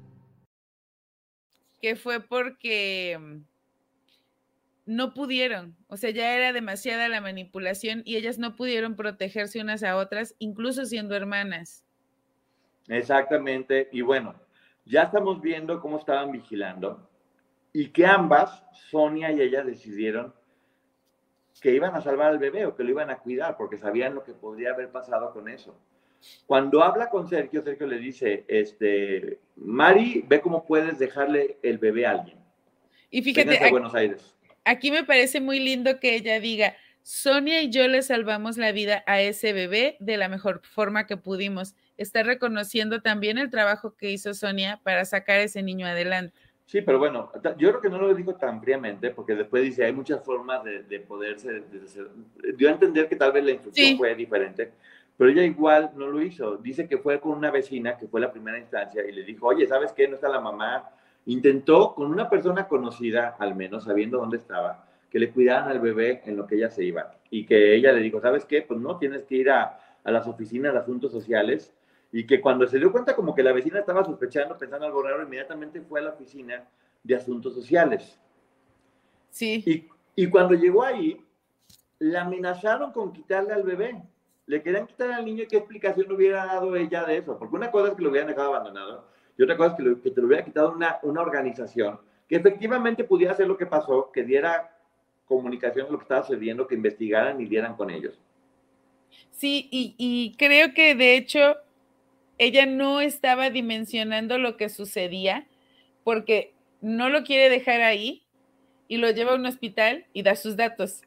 que fue porque mm, no pudieron, o sea, ya era demasiada la manipulación y ellas no pudieron protegerse unas a otras, incluso siendo hermanas. Exactamente, y bueno, ya estamos viendo cómo estaban vigilando y que ambas, Sonia y ella, decidieron que iban a salvar al bebé o que lo iban a cuidar porque sabían lo que podría haber pasado con eso. Cuando habla con Sergio, Sergio le dice, este, Mari, ve cómo puedes dejarle el bebé a alguien. Y fíjate, aquí, Buenos Aires. aquí me parece muy lindo que ella diga, Sonia y yo le salvamos la vida a ese bebé de la mejor forma que pudimos. Está reconociendo también el trabajo que hizo Sonia para sacar a ese niño adelante. Sí, pero bueno, yo creo que no lo dijo tan fríamente, porque después dice, hay muchas formas de, poderse... dio a entender que tal vez la instrucción fue diferente, pero ella igual no lo hizo. Dice que fue con una vecina, que fue la primera instancia, y le dijo, oye, ¿sabes qué? No está la mamá. Intentó con una persona conocida, al menos sabiendo dónde estaba, que le cuidaran al bebé en lo que ella se iba. Y que ella le dijo, ¿sabes qué? Pues no, tienes que ir a, a las oficinas de asuntos sociales. Y que cuando se dio cuenta como que la vecina estaba sospechando, pensando algo raro, inmediatamente fue a la oficina de asuntos sociales. Sí. Y, y cuando llegó ahí, la amenazaron con quitarle al bebé le querían quitar al niño y qué explicación hubiera dado ella de eso. Porque una cosa es que lo hubieran dejado abandonado y otra cosa es que, te lo hubiera quitado una, una organización que efectivamente pudiera hacer lo que pasó, que diera comunicación de lo que estaba sucediendo, que investigaran y dieran con ellos. Sí, y, y creo que de hecho ella no estaba dimensionando lo que sucedía porque no lo quiere dejar ahí y lo lleva a un hospital y da sus datos.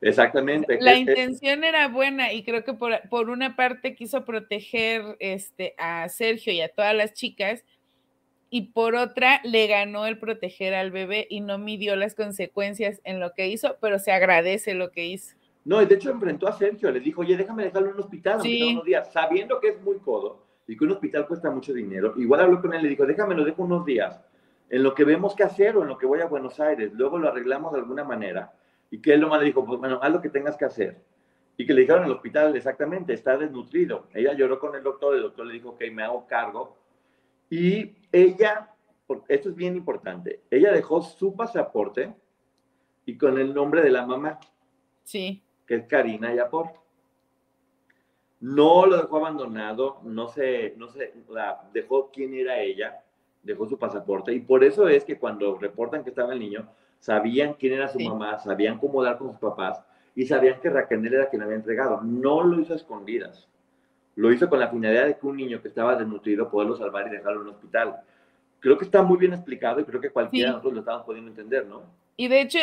Exactamente. La intención era buena y creo que por, una parte quiso proteger este, a Sergio y a todas las chicas y por otra le ganó el proteger al bebé y no midió las consecuencias en lo que hizo, pero se agradece lo que hizo. No, de hecho enfrentó a Sergio, le dijo, oye, déjame dejarlo en un hospital unos días, sabiendo que es muy codo y que un hospital cuesta mucho dinero. Igual habló con él, le dijo, déjame lo dejo unos días, en lo que vemos qué hacer o en lo que voy a Buenos Aires, luego lo arreglamos de alguna manera y que él lo le dijo, pues bueno, haz lo que tengas que hacer. Y que le dijeron al hospital, exactamente, está desnutrido. Ella lloró con el doctor, el doctor le dijo, ok, me hago cargo. Y ella, esto es bien importante, ella dejó su pasaporte y con el nombre de la mamá. Sí. Que es Karina Yapor. No lo dejó abandonado, no se, no se, la, dejó quién era ella, dejó su pasaporte. Y por eso es que cuando reportan que estaba el niño, sabían quién era su mamá, sabían cómo dar con sus papás y sabían que Raquel era quien había entregado. No lo hizo a escondidas. Lo hizo con la finalidad de que un niño que estaba desnutrido poderlo salvar y dejarlo en un hospital. Creo que está muy bien explicado y creo que cualquiera de nosotros lo estamos pudiendo entender, ¿no? Y de hecho,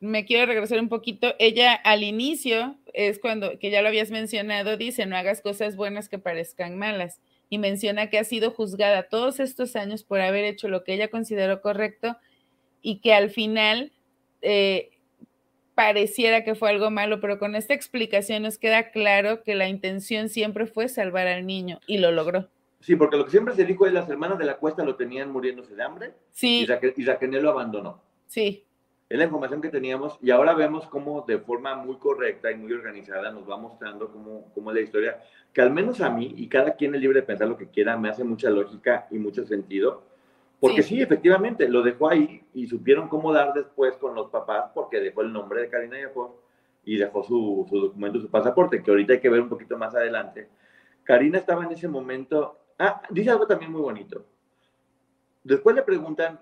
me quiero regresar un poquito. Ella al inicio, es cuando, que ya lo habías mencionado, dice, no hagas cosas buenas que parezcan malas. Y menciona que ha sido juzgada todos estos años por haber hecho lo que ella consideró correcto y que al final eh, pareciera que fue algo malo, pero con esta explicación nos queda claro que la intención siempre fue salvar al niño y lo logró. Sí, porque lo que siempre se dijo es las hermanas de la cuesta lo tenían muriéndose de hambre sí. y, Raquel, y lo abandonó. Sí. es la información que teníamos y ahora vemos cómo de forma muy correcta y muy organizada nos va mostrando cómo, cómo es la historia, que al menos a mí, y cada quien es libre de pensar lo que quiera, me hace mucha lógica y mucho sentido, porque sí, efectivamente, lo dejó ahí y supieron cómo dar después con los papás, porque dejó el nombre de Karina y dejó su, su documento, su pasaporte, que ahorita hay que ver un poquito más adelante. Karina estaba en ese momento, ah, dice algo también muy bonito. Después le preguntan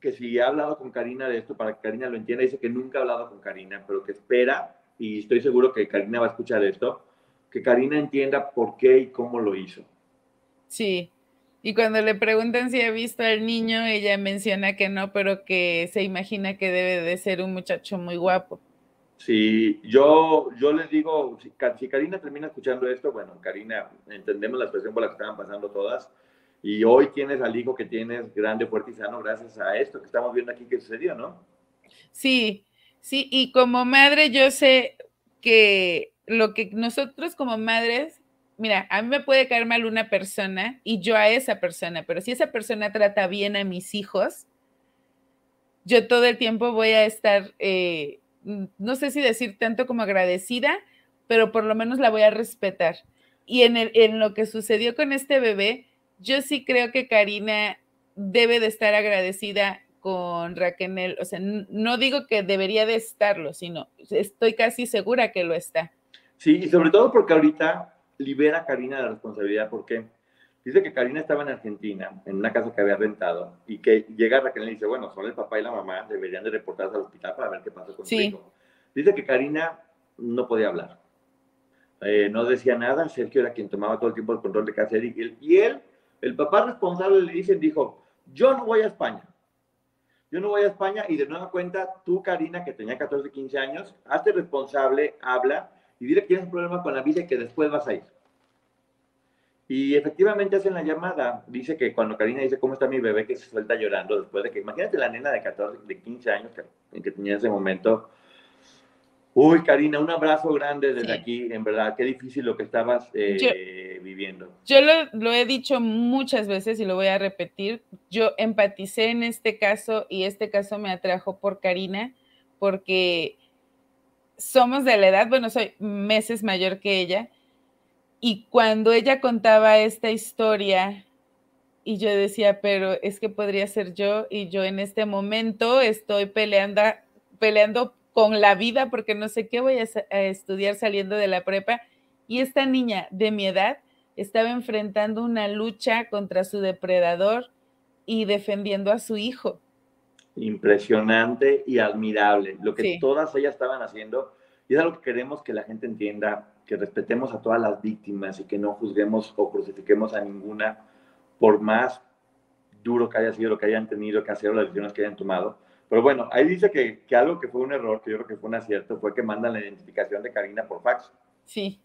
que si ha hablado con Karina de esto para que Karina lo entienda, dice que nunca ha hablado con Karina, pero que espera, y estoy seguro que Karina va a escuchar esto, que Karina entienda por qué y cómo lo hizo. Sí, y cuando le preguntan si ha visto al niño, ella menciona que no, pero que se imagina que debe de ser un muchacho muy guapo. Sí, yo, yo les digo, si, si Karina termina escuchando esto, bueno, Karina, entendemos la expresión por la que estaban pasando todas, y hoy tienes al hijo que tienes grande, fuerte y sano gracias a esto que estamos viendo aquí que sucedió, ¿no? Sí, sí, y como madre yo sé que lo que nosotros como madres, mira, a mí me puede caer mal una persona y yo a esa persona, pero si esa persona trata bien a mis hijos, yo todo el tiempo voy a estar, eh, no sé si decir tanto como agradecida, pero por lo menos la voy a respetar. Y en, el, en lo que sucedió con este bebé, yo sí creo que Karina debe de estar agradecida con Raquel, o sea, no digo que debería de estarlo, sino estoy casi segura que lo está. Sí, y sobre todo porque ahorita libera a Karina de la responsabilidad, porque dice que Karina estaba en Argentina, en una casa que había rentado, y que llega Raquel y dice, bueno, son el papá y la mamá, deberían de reportarse al hospital para ver qué pasa con su hijo. Dice que Karina no podía hablar, eh, no decía nada, Sergio era quien tomaba todo el tiempo el control de casa y él, y él el papá responsable le dicen, dijo, yo no voy a España. Yo no voy a España y de nueva cuenta, tú, Karina, que tenía 14, 15 años, hazte responsable, habla y dile que tienes un problema con la visa y que después vas a ir. Y efectivamente hacen la llamada. Dice que cuando Karina dice, ¿cómo está mi bebé? Que se suelta llorando después de que, imagínate la nena de 14, de 15 años que, que tenía ese momento, Uy, Karina, un abrazo grande desde aquí, en verdad, qué difícil lo que estabas eh, viviendo. Yo lo, he dicho muchas veces y lo voy a repetir, yo empaticé en este caso y este caso me atrajo por Karina porque somos de la edad, bueno, soy meses mayor que ella y cuando ella contaba esta historia y yo decía, pero es que podría ser yo y yo en este momento estoy peleando, peleando con la vida porque no sé qué voy a, estudiar saliendo de la prepa. Y esta niña de mi edad estaba enfrentando una lucha contra su depredador y defendiendo a su hijo. Impresionante y admirable lo que todas ellas estaban haciendo. Y es algo que queremos que la gente entienda, que respetemos a todas las víctimas y que no juzguemos o crucifiquemos a ninguna por más duro que haya sido lo que hayan tenido que hacer o las decisiones que hayan tomado pero bueno, ahí dice que, que, algo que fue un error, que yo creo que fue un acierto, fue que mandan la identificación de Karina por fax. Sí.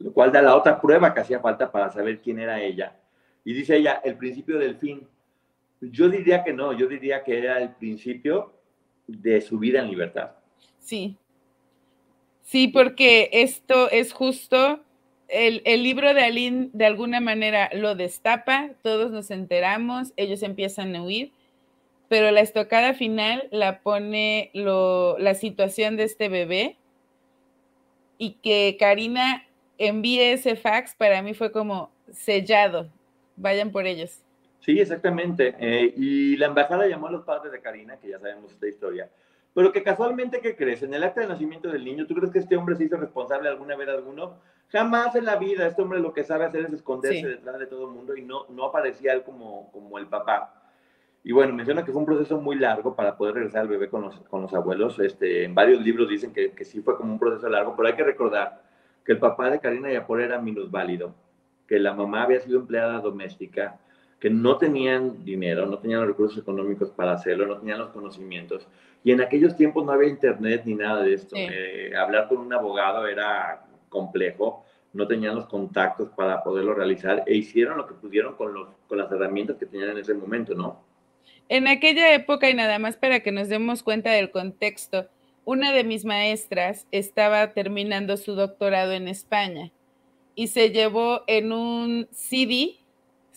Lo cual da la otra prueba que hacía falta para saber quién era ella. Y dice ella, el principio del fin. Yo diría que no, yo diría que era el principio de su vida en libertad. Sí. Sí, porque esto es justo, el, el, libro de Aline de alguna manera lo destapa, todos nos enteramos, ellos empiezan a huir pero la estocada final la pone la situación de este bebé y que Karina envíe ese fax para mí fue como sellado. Vayan por ellos. Sí, exactamente. Eh, y la embajada llamó a los padres de Karina, que ya sabemos esta historia, pero que casualmente, ¿qué crees? En el acta de nacimiento del niño, ¿tú crees que este hombre se hizo responsable alguna vez alguno? Jamás en la vida. Este hombre lo que sabe hacer es esconderse detrás de todo el mundo y no, no aparecía él como, como el papá. Y bueno, menciona que fue un proceso muy largo para poder regresar al bebé con los, con los abuelos. Este, en varios libros dicen que, que, sí fue como un proceso largo, pero hay que recordar que el papá de Karina Yapor era minusválido, que la mamá había sido empleada doméstica, que no tenían dinero, no tenían los recursos económicos para hacerlo, no tenían los conocimientos. Y en aquellos tiempos no había internet ni nada de esto. Eh, hablar con un abogado era complejo, no tenían los contactos para poderlo realizar e hicieron lo que pudieron con, los, con las herramientas que tenían en ese momento, ¿no? En aquella época, y nada más para que nos demos cuenta del contexto, una de mis maestras estaba terminando su doctorado en España y se llevó en un CD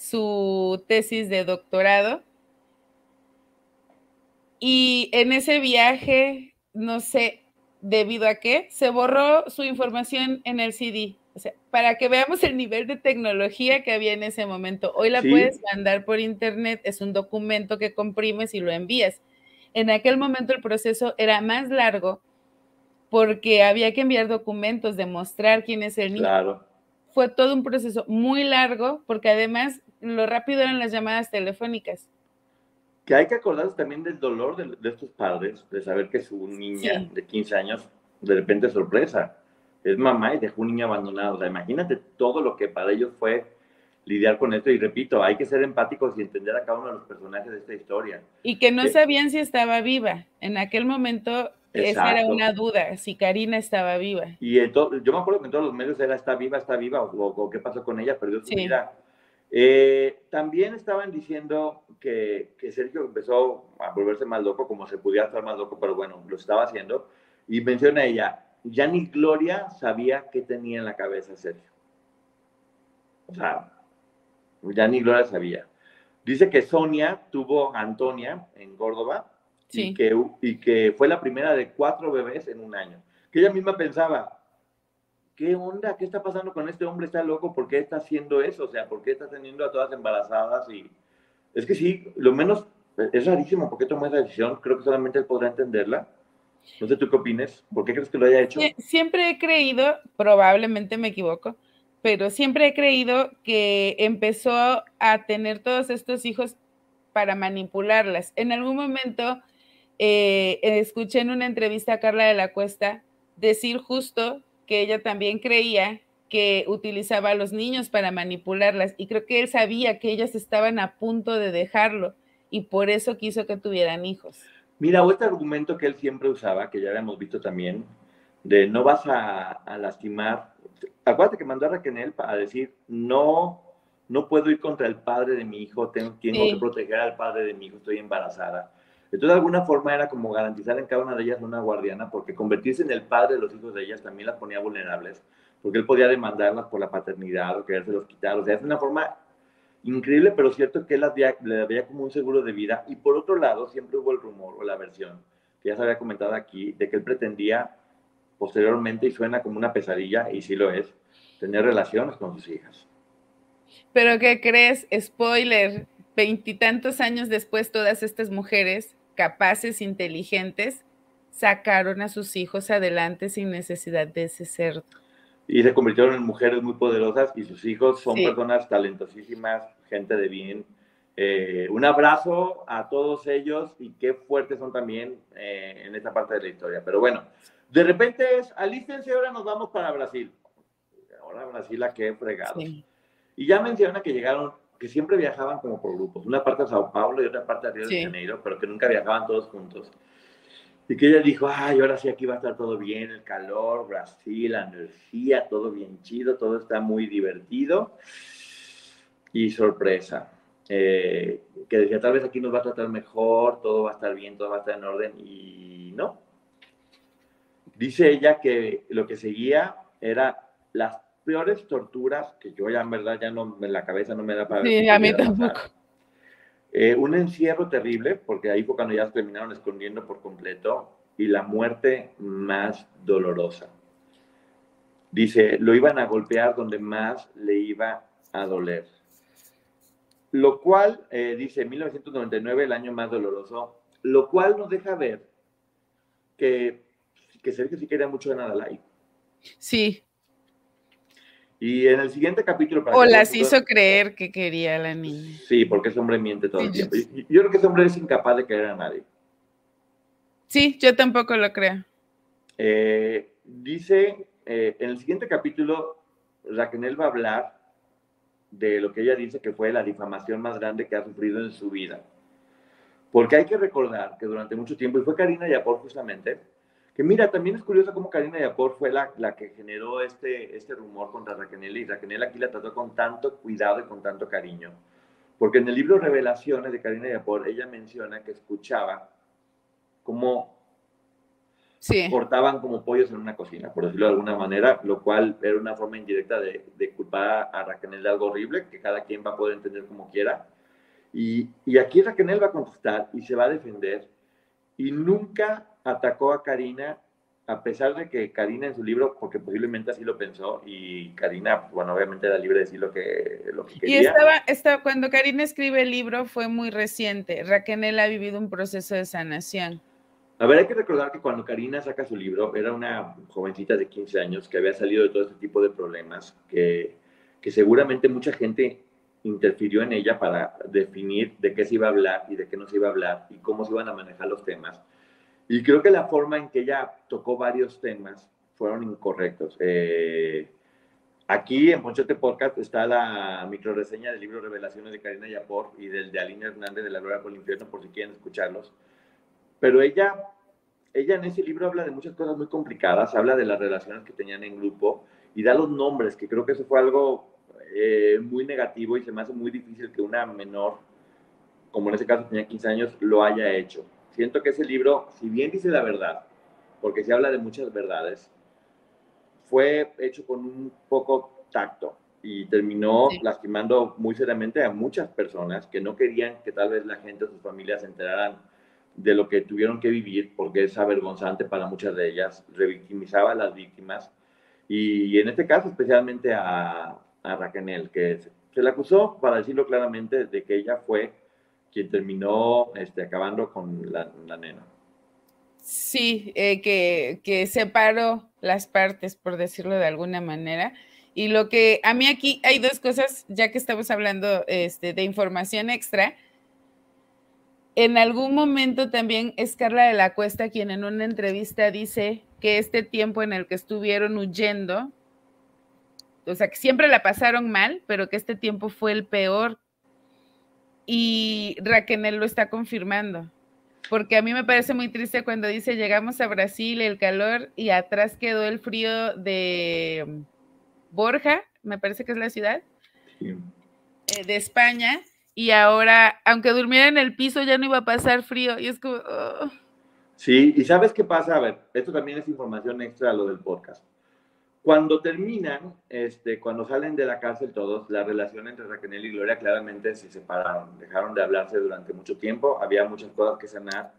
su tesis de doctorado y en ese viaje, no sé debido a qué, se borró su información en el CD. O sea, para que veamos el nivel de tecnología que había en ese momento. Hoy la puedes mandar por internet, es un documento que comprimes y lo envías. En aquel momento el proceso era más largo porque había que enviar documentos, demostrar quién es el niño. Claro. Fue todo un proceso muy largo porque además lo rápido eran las llamadas telefónicas. Que hay que acordarse también del dolor de, estos padres, de saber que su niña de 15 años, de repente sorpresa, es mamá y dejó un niño abandonado. O sea, imagínate todo lo que para ellos fue lidiar con esto. Y repito, hay que ser empáticos y entender a cada uno de los personajes de esta historia. Y que no sabían si estaba viva. En aquel momento esa era una duda, si Karina estaba viva. Y yo me acuerdo que en todos los medios era está viva, está viva, o, qué pasó con ella, perdió su vida. Eh, también estaban diciendo que, que, Sergio empezó a volverse más loco, como se pudiera estar más loco, pero bueno, lo estaba haciendo. Y menciona ella, ya ni Gloria sabía qué tenía en la cabeza Sergio. O sea, ya ni Gloria sabía. Dice que Sonia tuvo a Antonia en Córdoba y, que, y que fue la primera de cuatro bebés en un año. Que ella misma pensaba, ¿qué onda? ¿Qué está pasando con este hombre? ¿Está loco? ¿Por qué está haciendo eso? O sea, ¿por qué está teniendo a todas embarazadas? Y es que sí, lo menos es rarísimo por qué tomó esa decisión. Creo que solamente él podrá entenderla. No sé tú qué opines. ¿Por qué crees que lo haya hecho? Siempre he creído, probablemente me equivoco, pero siempre he creído que empezó a tener todos estos hijos para manipularlas. En algún momento eh, escuché en una entrevista a Carla de la Cuesta decir justo que ella también creía que utilizaba a los niños para manipularlas y creo que él sabía que ellas estaban a punto de dejarlo y por eso quiso que tuvieran hijos. Mira, este argumento que él siempre usaba, que ya habíamos visto también, de no vas a, lastimar. Acuérdate que mandó a Raquel a decir, no, no puedo ir contra el padre de mi hijo, tengo, que proteger al padre de mi hijo, estoy embarazada. Entonces, de alguna forma era como garantizar en cada una de ellas una guardiana, porque convertirse en el padre de los hijos de ellas también las ponía vulnerables, porque él podía demandarlas por la paternidad o querérselos quitar. O sea, es una forma increíble, pero cierto que él las veía, le veía como un seguro de vida. Y por otro lado, siempre hubo el rumor o la versión, que ya se había comentado aquí, de que él pretendía posteriormente, y suena como una pesadilla, y sí lo es, tener relaciones con sus hijas. Pero ¿qué crees? Spoiler, veintitantos años después, todas estas mujeres capaces, inteligentes, sacaron a sus hijos adelante sin necesidad de ese cerdo. Y se convirtieron en mujeres muy poderosas y sus hijos son personas talentosísimas, gente de bien. Eh, un abrazo a todos ellos y qué fuertes son también eh, en esta parte de la historia. Pero bueno, de repente es, alístense, ahora nos vamos para Brasil. Ahora Brasil, ¿a qué fregado? Y ya menciona que llegaron que siempre viajaban como por grupos, una parte a Sao Paulo y otra parte a Río de Janeiro, pero que nunca viajaban todos juntos. Y que ella dijo, ay, ahora sí aquí va a estar todo bien, el calor, Brasil, la energía, todo bien chido, todo está muy divertido. Y sorpresa, eh, que decía, tal vez aquí nos va a tratar mejor, todo va a estar bien, todo va a estar en orden, y no. Dice ella que lo que seguía era las peores torturas que yo ya en verdad ya no, en la cabeza no me da para... Sí, a mí tampoco. Eh, un encierro terrible, porque ahí fue cuando ya se terminaron escondiendo por completo, y la muerte más dolorosa. Dice, lo iban a golpear donde más le iba a doler. Lo cual, eh, dice, 1999, el año más doloroso, lo cual nos deja ver que, que Sergio sí quería mucho a Nadalai. Sí, y en el siguiente capítulo... o las hizo creer que quería a la niña. Sí, porque ese hombre miente todo el tiempo. Yo, yo creo que ese hombre es incapaz de querer a nadie. Sí, yo tampoco lo creo. Eh, dice, eh, en el siguiente capítulo, Raquel va a hablar de lo que ella dice que fue la difamación más grande que ha sufrido en su vida. Porque hay que recordar que durante mucho tiempo, y fue Karina Yapor justamente, que mira, también es curioso cómo Karina Yapor fue la, la que generó este, este rumor contra Raquel y Raquel aquí la trató con tanto cuidado y con tanto cariño. Porque en el libro Revelaciones de Karina Yapor, ella menciona que escuchaba cómo sí. cortaban como pollos en una cocina, por decirlo de alguna manera, lo cual era una forma indirecta de, de culpar a Raquel de algo horrible, que cada quien va a poder entender como quiera. Y, y aquí Raquel va a contestar y se va a defender y nunca atacó a Karina, a pesar de que Karina en su libro, porque posiblemente así lo pensó, y Karina, pues, bueno, obviamente era libre de decir lo que, lo que quería. Y estaba, estaba, cuando Karina escribe el libro fue muy reciente. Raquel ha vivido un proceso de sanación. A ver, hay que recordar que cuando Karina saca su libro, era una jovencita de 15 años que había salido de todo este tipo de problemas, que, que seguramente mucha gente interfirió en ella para definir de qué se iba a hablar y de qué no se iba a hablar y cómo se iban a manejar los temas. Y creo que la forma en que ella tocó varios temas fueron incorrectos. Eh, aquí en Ponchote Podcast está la microreseña del libro Revelaciones de Karina Yapor y del de Alina Hernández de La Gloria por el Infierno, por si quieren escucharlos. Pero ella, ella en ese libro habla de muchas cosas muy complicadas, habla de las relaciones que tenían en grupo y da los nombres, que creo que eso fue algo eh, muy negativo y se me hace muy difícil que una menor, como en ese caso tenía 15 años, lo haya hecho. Siento que ese libro, si bien dice la verdad, porque se habla de muchas verdades, fue hecho con un poco tacto y terminó lastimando muy seriamente a muchas personas que no querían que tal vez la gente o sus familias se enteraran de lo que tuvieron que vivir, porque es avergonzante para muchas de ellas, revictimizaba a las víctimas. Y en este caso especialmente a, a Raquel, que se le acusó, para decirlo claramente, de que ella fue quien terminó este, acabando con la, nena. Sí, eh, que, que separó las partes, por decirlo de alguna manera. Y lo que a mí aquí hay dos cosas, ya que estamos hablando este, de información extra. En algún momento también es Carla de la Cuesta quien en una entrevista dice que este tiempo en el que estuvieron huyendo o sea, que siempre la pasaron mal, pero que este tiempo fue el peor. Y Raquel lo está confirmando, porque a mí me parece muy triste cuando dice llegamos a Brasil, el calor, y atrás quedó el frío de Borja, me parece que es la ciudad, eh, de España, y ahora, aunque durmiera en el piso, ya no iba a pasar frío, y es como... Oh. Sí, y ¿sabes qué pasa? A ver, esto también es información extra a lo del podcast. Cuando terminan, este, cuando salen de la cárcel todos, la relación entre Raquel y Gloria claramente se separaron, dejaron de hablarse durante mucho tiempo, había muchas cosas que sanar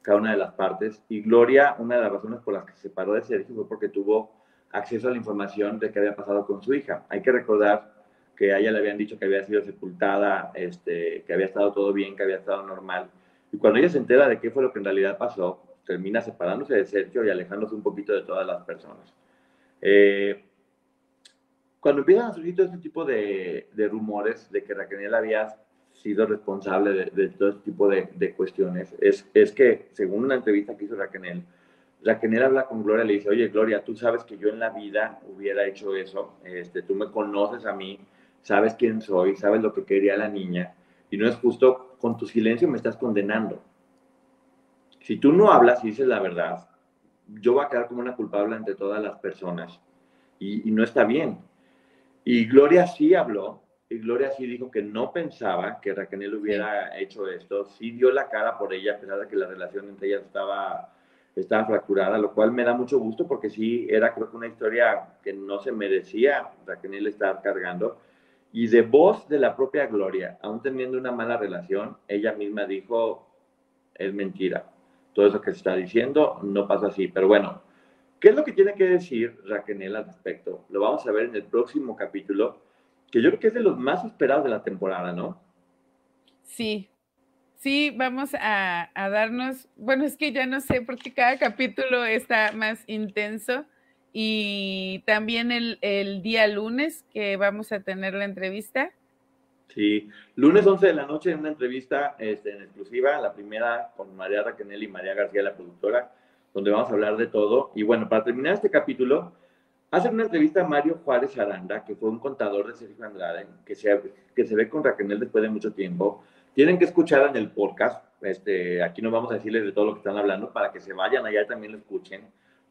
cada una de las partes y Gloria, una de las razones por las que se separó de Sergio fue porque tuvo acceso a la información de qué había pasado con su hija. Hay que recordar que a ella le habían dicho que había sido sepultada, este, que había estado todo bien, que había estado normal. Y cuando ella se entera de qué fue lo que en realidad pasó, termina separándose de Sergio y alejándose un poquito de todas las personas. Eh, cuando empiezan a surgir todo este tipo de, rumores de que Raquel había sido responsable de, todo este tipo de, cuestiones, es, es, que, según una entrevista que hizo Raquel, Raquel habla con Gloria y le dice, oye, Gloria, tú sabes que yo en la vida hubiera hecho eso, este, tú me conoces a mí, sabes quién soy, sabes lo que quería la niña, y no es justo, con tu silencio me estás condenando. Si tú no hablas y dices la verdad, yo voy a quedar como una culpable ante todas las personas y, no está bien. Y Gloria sí habló, y Gloria sí dijo que no pensaba que Raquel hubiera hecho esto, sí dio la cara por ella, a pesar de que la relación entre ellas estaba, estaba fracturada, lo cual me da mucho gusto porque sí era creo que una historia que no se merecía Raquel estar cargando. Y de voz de la propia Gloria, aún teniendo una mala relación, ella misma dijo, es mentira todo eso que se está diciendo no pasa así. Pero bueno, ¿qué es lo que tiene que decir Raquel al respecto? Lo vamos a ver en el próximo capítulo, que yo creo que es de los más esperados de la temporada, ¿no? Sí, sí, vamos a, darnos, bueno, es que ya no sé, porque cada capítulo está más intenso. Y también el, el día lunes que vamos a tener la entrevista, Sí, lunes 11 de la noche en una entrevista este, en exclusiva, la primera con María Raquel y María García, la productora, donde vamos a hablar de todo. Y bueno, para terminar este capítulo, hace una entrevista a Mario Juárez Aranda, que fue un contador de Sergio Andrade, que se, que se ve con Raquel después de mucho tiempo. Tienen que escuchar en el podcast, este, aquí no vamos a decirles de todo lo que están hablando, para que se vayan allá y también lo escuchen.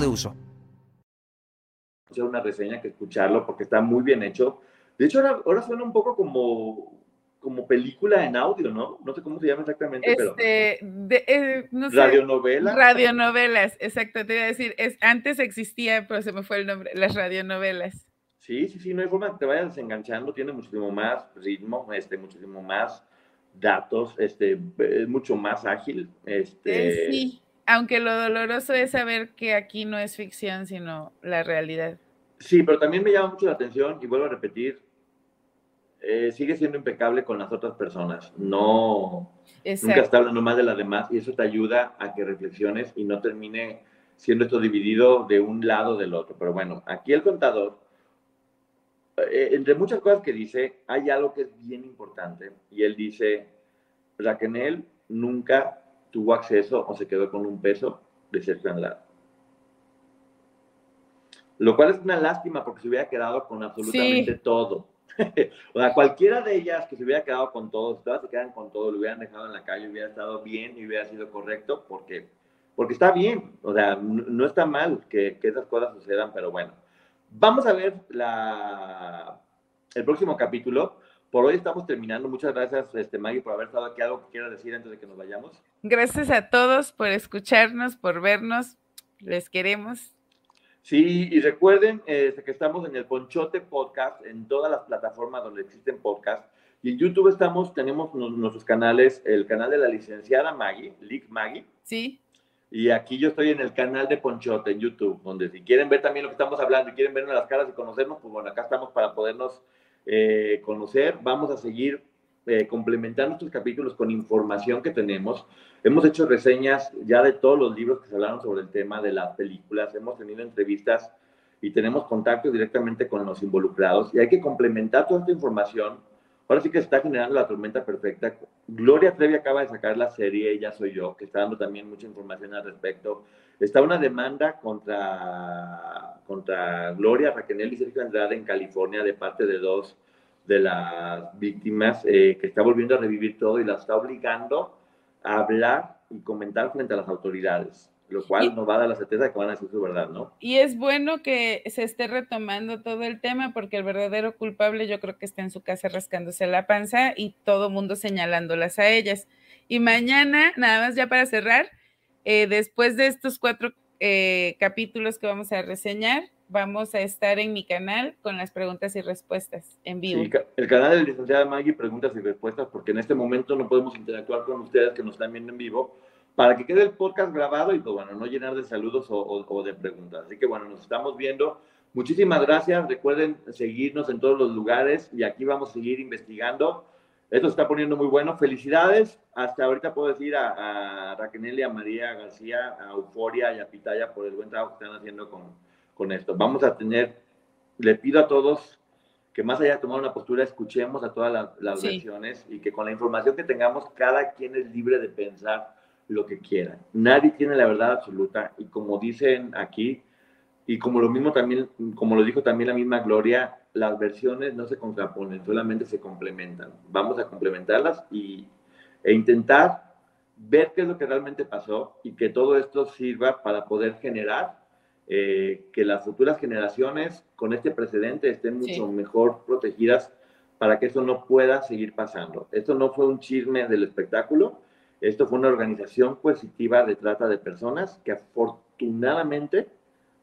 de uso. Una reseña que escucharlo porque está muy bien hecho. De hecho, ahora, ahora suena un poco como, como película en audio, ¿no? No sé cómo se llama exactamente, pero. Este, de- eh, no sé, Radionovela. Radionovelas, exacto, te iba a decir, es, antes existía, pero se me fue el nombre, las radionovelas. Sí, sí, sí, no hay forma que te vayas desenganchando, tiene muchísimo más ritmo, este, muchísimo más datos, este, es mucho más ágil. Este, Eh, sí, aunque lo doloroso es saber que aquí no es ficción, sino la realidad. Sí, pero también me llama mucho la atención y vuelvo a repetir, eh, sigue siendo impecable con las otras personas, no, nunca Exacto. está hablando más de las demás y eso te ayuda a que reflexiones y no termine siendo esto dividido de un lado o del otro. Pero bueno, aquí el contador, eh, entre muchas cosas que dice, hay algo que es bien importante y él dice, Raquel nunca tuvo acceso o se quedó con un peso de Sergio Andrade. Lo cual es una lástima porque se hubiera quedado con absolutamente todo. o sea, cualquiera de ellas que se hubiera quedado con todo, si todas se quedan con todo, lo hubieran dejado en la calle, hubiera estado bien y hubiera sido correcto, porque, porque está bien, o sea, no está mal que, que esas cosas sucedan, pero bueno. Vamos a ver la, el próximo capítulo. Por hoy estamos terminando. Muchas gracias, este, Maggie, por haber estado aquí. ¿Algo que quieras decir antes de que nos vayamos? Gracias a todos por escucharnos, por vernos. Les queremos. Sí, y recuerden este, que estamos en el Ponchote Podcast, en todas las plataformas donde existen podcasts. Y en YouTube estamos, tenemos nu- nuestros canales, el canal de la licenciada Maggie, Lick Maggie, ¿Sí? y aquí yo estoy en el canal de Ponchote en YouTube, donde si quieren ver también lo que estamos hablando y quieren vernos las caras y conocernos, pues bueno, acá estamos para podernos eh, conocer. Vamos a seguir eh, complementando estos capítulos con información que tenemos. Hemos hecho reseñas ya de todos los libros que se hablaron sobre el tema de las películas. Hemos tenido entrevistas y tenemos contacto directamente con los involucrados. Y hay que complementar toda esta información. Ahora sí que se está generando la tormenta perfecta. Gloria Trevi acaba de sacar la serie Ella Soy Yo, que está dando también mucha información al respecto. Está una demanda contra, contra Gloria, Raquel y Sergio Andrade en California de parte de dos de las víctimas eh, que está volviendo a revivir todo y la está obligando a hablar y comentar frente a las autoridades, lo cual Y- nos va a dar la certeza de que van a decir su verdad, ¿no? Y es bueno que se esté retomando todo el tema porque el verdadero culpable yo creo que está en su casa rascándose la panza y todo mundo señalándolas a ellas. Y mañana, nada más ya para cerrar, eh, después de estos cuatro eh, capítulos que vamos a reseñar, vamos a estar en mi canal con las preguntas y respuestas en vivo. Sí, el canal de la licenciada Maggie, preguntas y respuestas, porque en este momento no podemos interactuar con ustedes que nos están viendo en vivo, para que quede el podcast grabado y, pues bueno, no llenar de saludos o, o- o de preguntas. Así que, bueno, nos estamos viendo. Muchísimas gracias. Recuerden seguirnos en todos los lugares y aquí vamos a seguir investigando. Esto se está poniendo muy bueno. Felicidades. Hasta ahorita puedo decir a, a Raquel y a María García, a Euforia y a Pitaya por el buen trabajo que están haciendo con, con esto. Vamos a tener, le pido a todos que más allá de tomar una postura, escuchemos a todas las, las Sí. versiones y que con la información que tengamos, cada quien es libre de pensar lo que quiera. Nadie tiene la verdad absoluta y como dicen aquí, y como lo mismo también, como lo dijo también la misma Gloria, las versiones no se contraponen, solamente se complementan. Vamos a complementarlas y, e intentar ver qué es lo que realmente pasó y que todo esto sirva para poder generar eh, que las futuras generaciones con este precedente estén mucho Sí. mejor protegidas para que eso no pueda seguir pasando. Esto no fue un chisme del espectáculo, esto fue una organización coercitiva de trata de personas que afortunadamente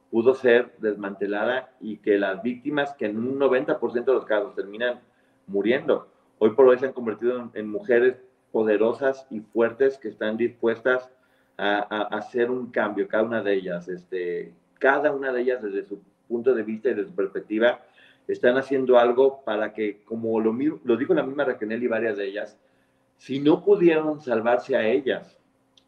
pudo ser desmantelada y que las víctimas, que en un 90% de los casos terminan muriendo, hoy por hoy se han convertido en, mujeres poderosas y fuertes que están dispuestas a, hacer un cambio, cada una de ellas, este, cada una de ellas desde su punto de vista y de su perspectiva, están haciendo algo para que, como lo, lo dijo la misma Raquel y varias de ellas, si no pudieron salvarse a ellas,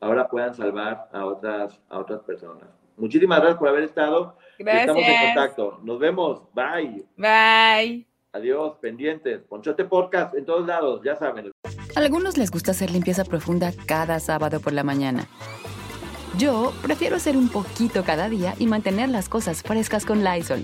ahora puedan salvar a otras, a otras personas. Muchísimas gracias por haber estado. Gracias. Estamos en contacto. Nos vemos. Bye. Bye. Adiós, pendientes. Ponchote Podcast en todos lados, ya saben. Algunos les gusta hacer limpieza profunda cada sábado por la mañana. Yo prefiero hacer un poquito cada día y mantener las cosas frescas con Lysol.